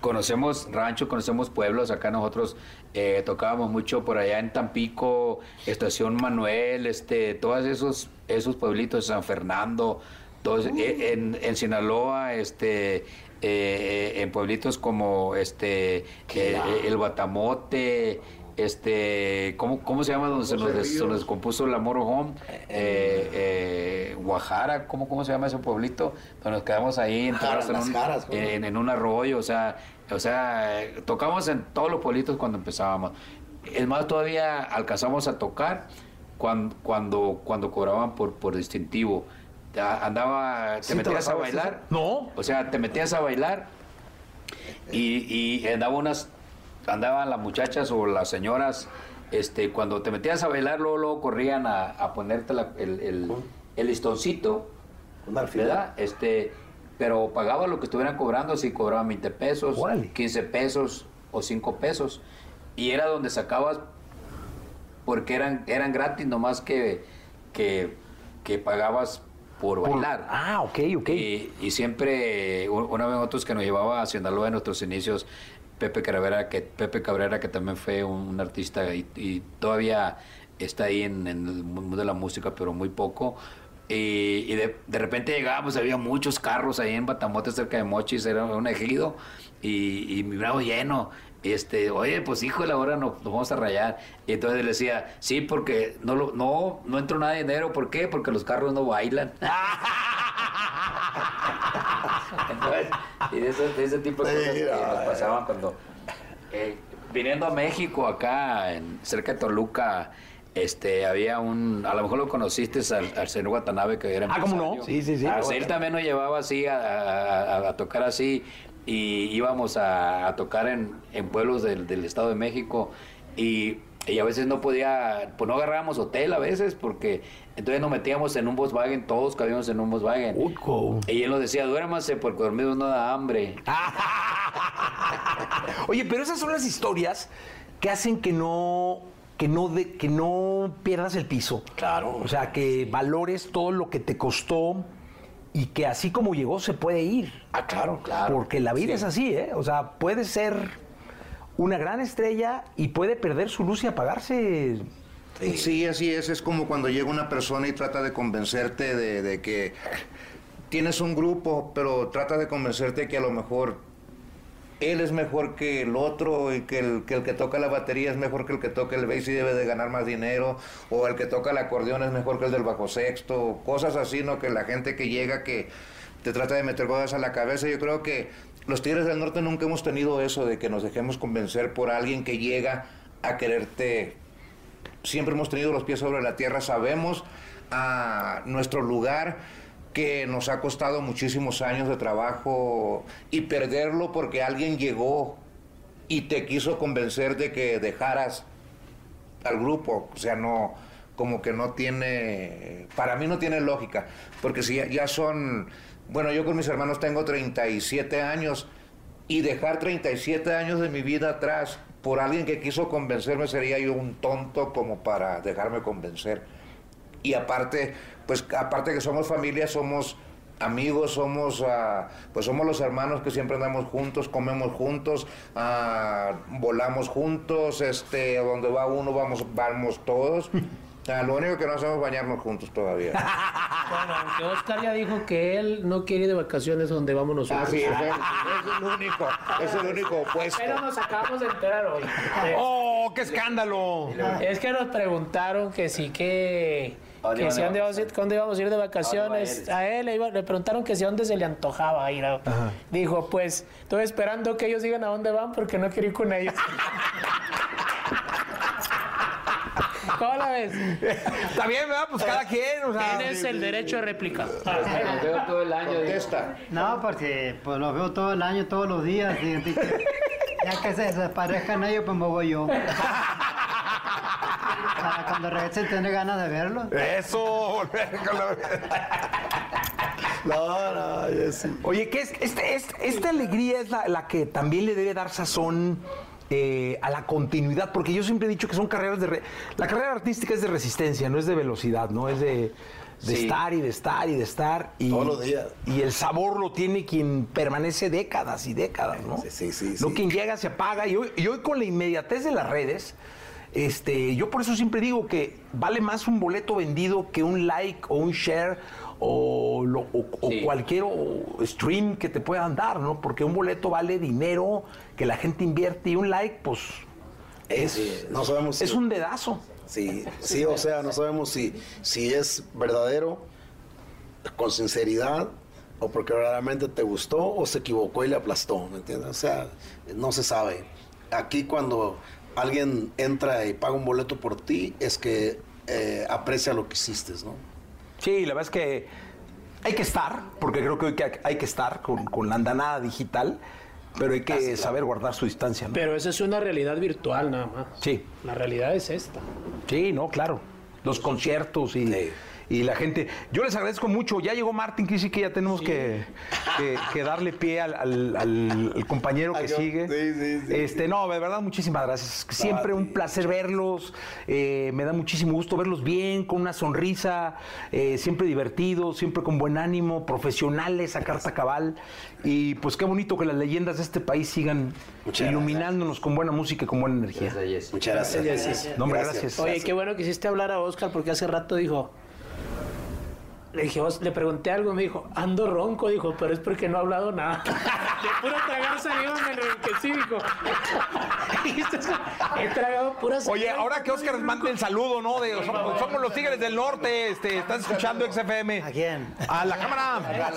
Conocemos ranchos, conocemos pueblos. Acá nosotros eh, tocábamos mucho por allá en Tampico, Estación Manuel, este, todos esos, esos pueblitos, San Fernando, todos, eh, en, en Sinaloa, este, eh, en pueblitos como este, el Batamote, este, ¿cómo, cómo se llama donde se nos, se nos descompuso el amor home? Eh, eh, Guajara, ¿cómo, ¿cómo se llama ese pueblito? Donde nos quedamos ahí enterrados en un, güey. en, en un arroyo, o sea, o sea, eh, tocamos en todos los pueblitos cuando empezábamos. Es más, todavía alcanzamos a tocar cuando, cuando, cuando cobraban por, por distintivo. Andaba, te ¿Sí te metías a la bailar. No. O sea, te metías a bailar y, y andaba unas, andaban las muchachas o las señoras, este, cuando te metías a bailar, luego, luego corrían a, a ponerte la- el, el, el listoncito. ¿verdad? Este, pero pagaba lo que estuvieran cobrando, si cobraban 20 pesos, Órale. 15 pesos o 5 pesos. Y era donde sacabas, porque eran, eran gratis, nomás que, que, que pagabas por bailar. Ah, ok, ok. Y, y siempre, una vez nosotros que nos llevaba a Sinaloa en nuestros inicios, Pepe Cabrera, que, Pepe Cabrera, que también fue un, artista y, todavía está ahí en, el mundo de la música, pero muy poco. Y, de, repente llegábamos, había muchos carros ahí en Batamote, cerca de Mochis, era un ejido, y, mi bravo lleno. Este, oye, pues híjole, ahora nos, nos vamos a rayar. Y entonces le decía, sí, porque no, no, no entró nada de dinero. ¿Por qué? Porque los carros no bailan. Entonces, y de, ese, de ese tipo de cosas que nos pasaban cuando eh, viniendo a México acá en, cerca de Toluca este había un a lo mejor lo conociste al, al señor Watanabe que era Ah, ¿cómo no? Sí, sí, sí. Ah, él también nos llevaba así a, a- a- a tocar así y íbamos a, a tocar en, en pueblos del, del Estado de México y, y a veces no podía, pues no agarrábamos hotel a veces porque entonces nos metíamos en un Volkswagen, todos cabíamos en un Volkswagen. Uco. Y él nos decía, duérmase porque dormidos no da hambre. Oye, pero esas son las historias que hacen que no que no de- que no pierdas el piso. Claro. O sea, que valores todo lo que te costó y que así como llegó se puede ir. Ah, claro, claro. Porque la vida Sí. es así, ¿eh? O sea, puede ser una gran estrella y puede perder su luz y apagarse. Sí, así es. Es como cuando llega una persona y trata de convencerte de, de que tienes un grupo, pero trata de convencerte que a lo mejor él es mejor que el otro y que el, que toca la batería es mejor que el que toca el bass y debe de ganar más dinero, o el que toca el acordeón es mejor que el del bajo sexto, cosas así, ¿no? Que la gente que llega que te trata de meter cosas a la cabeza, yo creo que los Tigres del Norte nunca hemos tenido eso de que nos dejemos convencer por alguien que llega a quererte siempre hemos tenido los pies sobre la tierra, sabemos a nuestro lugar que nos ha costado muchísimos años de trabajo y perderlo porque alguien llegó y te quiso convencer de que dejaras al grupo, o sea, no como que no tiene para mí no tiene lógica, porque si ya, ya son bueno, yo con mis hermanos tengo 37 años y dejar 37 años de mi vida atrás por alguien que quiso convencerme sería yo un tonto como para dejarme convencer. Y aparte, pues aparte que somos familia, somos amigos, somos, ah, pues somos los hermanos que siempre andamos juntos, comemos juntos, ah, volamos juntos, este, donde va uno vamos, vamos todos. Ah, lo único que no hacemos es bañarnos juntos todavía. Bueno, aunque Oscar ya dijo que él no quiere ir de vacaciones donde vamos nosotros. Ah, sí, es el, es el único, es el único opuesto. Pero nos acabamos de enterar hoy. ¡Oh, qué escándalo! Es que nos preguntaron que sí que... ¿Dónde Que si de dónde íbamos a ir, dónde íbamos a ir de vacaciones. ¿A dónde A él le, iba- le preguntaron que si a dónde se le antojaba ir. a- Dijo, pues, estoy esperando que ellos digan a dónde van porque no quiero ir con ellos. ¿Cómo la ves? Está bien, ¿verdad? Pues cada quien, o sea. Tienes el derecho de réplica. Los veo todo el año. Contesta. No, porque pues los veo todo el año, todos los días. y que ya que se desaparezcan ellos, pues me voy yo. Para cuando regresen tener ganas de verlos. Eso, volver con la- No, no, yo sí. Oye, ¿qué es? Este, este- esta alegría es la, la que también le debe dar sazón eh, a la continuidad, porque yo siempre he dicho que son carreras de... re- La carrera artística es de resistencia, no es de velocidad, ¿no? Es de, de Sí. estar y de estar y de estar. Y, Todos los días. Y el sabor lo tiene quien permanece décadas y décadas, ¿no? Sí, sí, sí, No quien llega, se apaga. Y hoy, y hoy con la inmediatez de las redes... Este, yo por eso siempre digo que vale más un boleto vendido que un like o un share o, lo- o- o Sí. cualquier o- stream que te puedan dar, ¿no? Porque un boleto vale dinero que la gente invierte y un like, pues, es, Sí, no sabemos si- es un dedazo. Sí, sí, o sea, no sabemos si, si es verdadero, con sinceridad, o porque verdaderamente te gustó o se equivocó y le aplastó, ¿me entiendes? O sea, no se sabe. Aquí cuando alguien entra y paga un boleto por ti, es que eh, aprecia lo que hiciste, ¿no? Sí, la verdad es que hay que estar, porque creo que hoy que hay que estar con, con la andanada digital, pero hay que saber guardar su distancia, ¿no? Pero esa es una realidad virtual nada más. Sí. La realidad es esta. Sí, no, claro. Los conciertos y, Sí. Y la gente. Yo les agradezco mucho. Ya llegó Martín, que sí que ya tenemos que, que- que darle pie al, al- al- al compañero que sigue. Sí, sí, sí. Este, no, de verdad, muchísimas gracias. Siempre un placer verlos. eh, me da muchísimo gusto verlos bien, con una sonrisa, eh, siempre divertidos, siempre con buen ánimo, profesionales a carta cabal. Y pues qué bonito que las leyendas de este país sigan Muchas iluminándonos con buena música y con buena energía. Gracias. Muchas gracias. Gracias. No, hombre, gracias. Oye, qué bueno que hiciste hablar a Oscar porque hace rato dijo. Le dije, le pregunté algo, me dijo, ando ronco, dijo, pero es porque no ha hablado nada. De puro tragar saliva me enriquecí, dijo. He tragado pura Oye, ahora que Oscar les mande el saludo, ¿no? De, somos, somos los Tigres del Norte, este, estás escuchando XFM. ¿A quién? A la cámara. A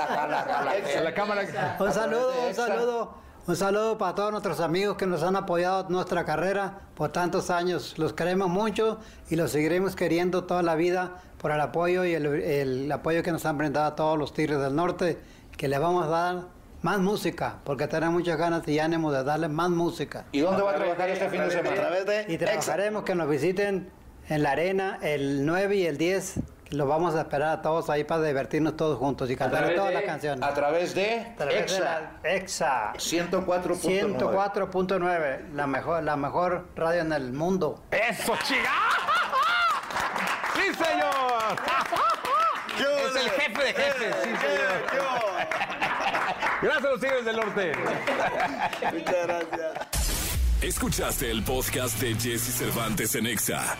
la cámara. Un saludo, un saludo. Un saludo para todos nuestros amigos que nos han apoyado en nuestra carrera por tantos años. Los queremos mucho y los seguiremos queriendo toda la vida por el apoyo y el, el apoyo que nos han brindado a todos los Tigres del Norte, que le vamos a dar más música, porque tenemos muchas ganas y ánimo de darle más música. ¿Y dónde va a trabajar este fin de A semana? través de Y trabajaremos que nos visiten en la arena el 9 y el 10. Los vamos a esperar a todos ahí para divertirnos todos juntos y cantar todas de- las canciones. A través de A través de EXA la EXA 104.9. 104.9, la mejor, la mejor radio en el mundo. ¡Eso, chica! ¡Sí, señor! Es el jefe de jefes, sí, señor. Gracias a los Tigres del Norte. Muchas gracias. Escuchaste el podcast de Jesse Cervantes en Exa.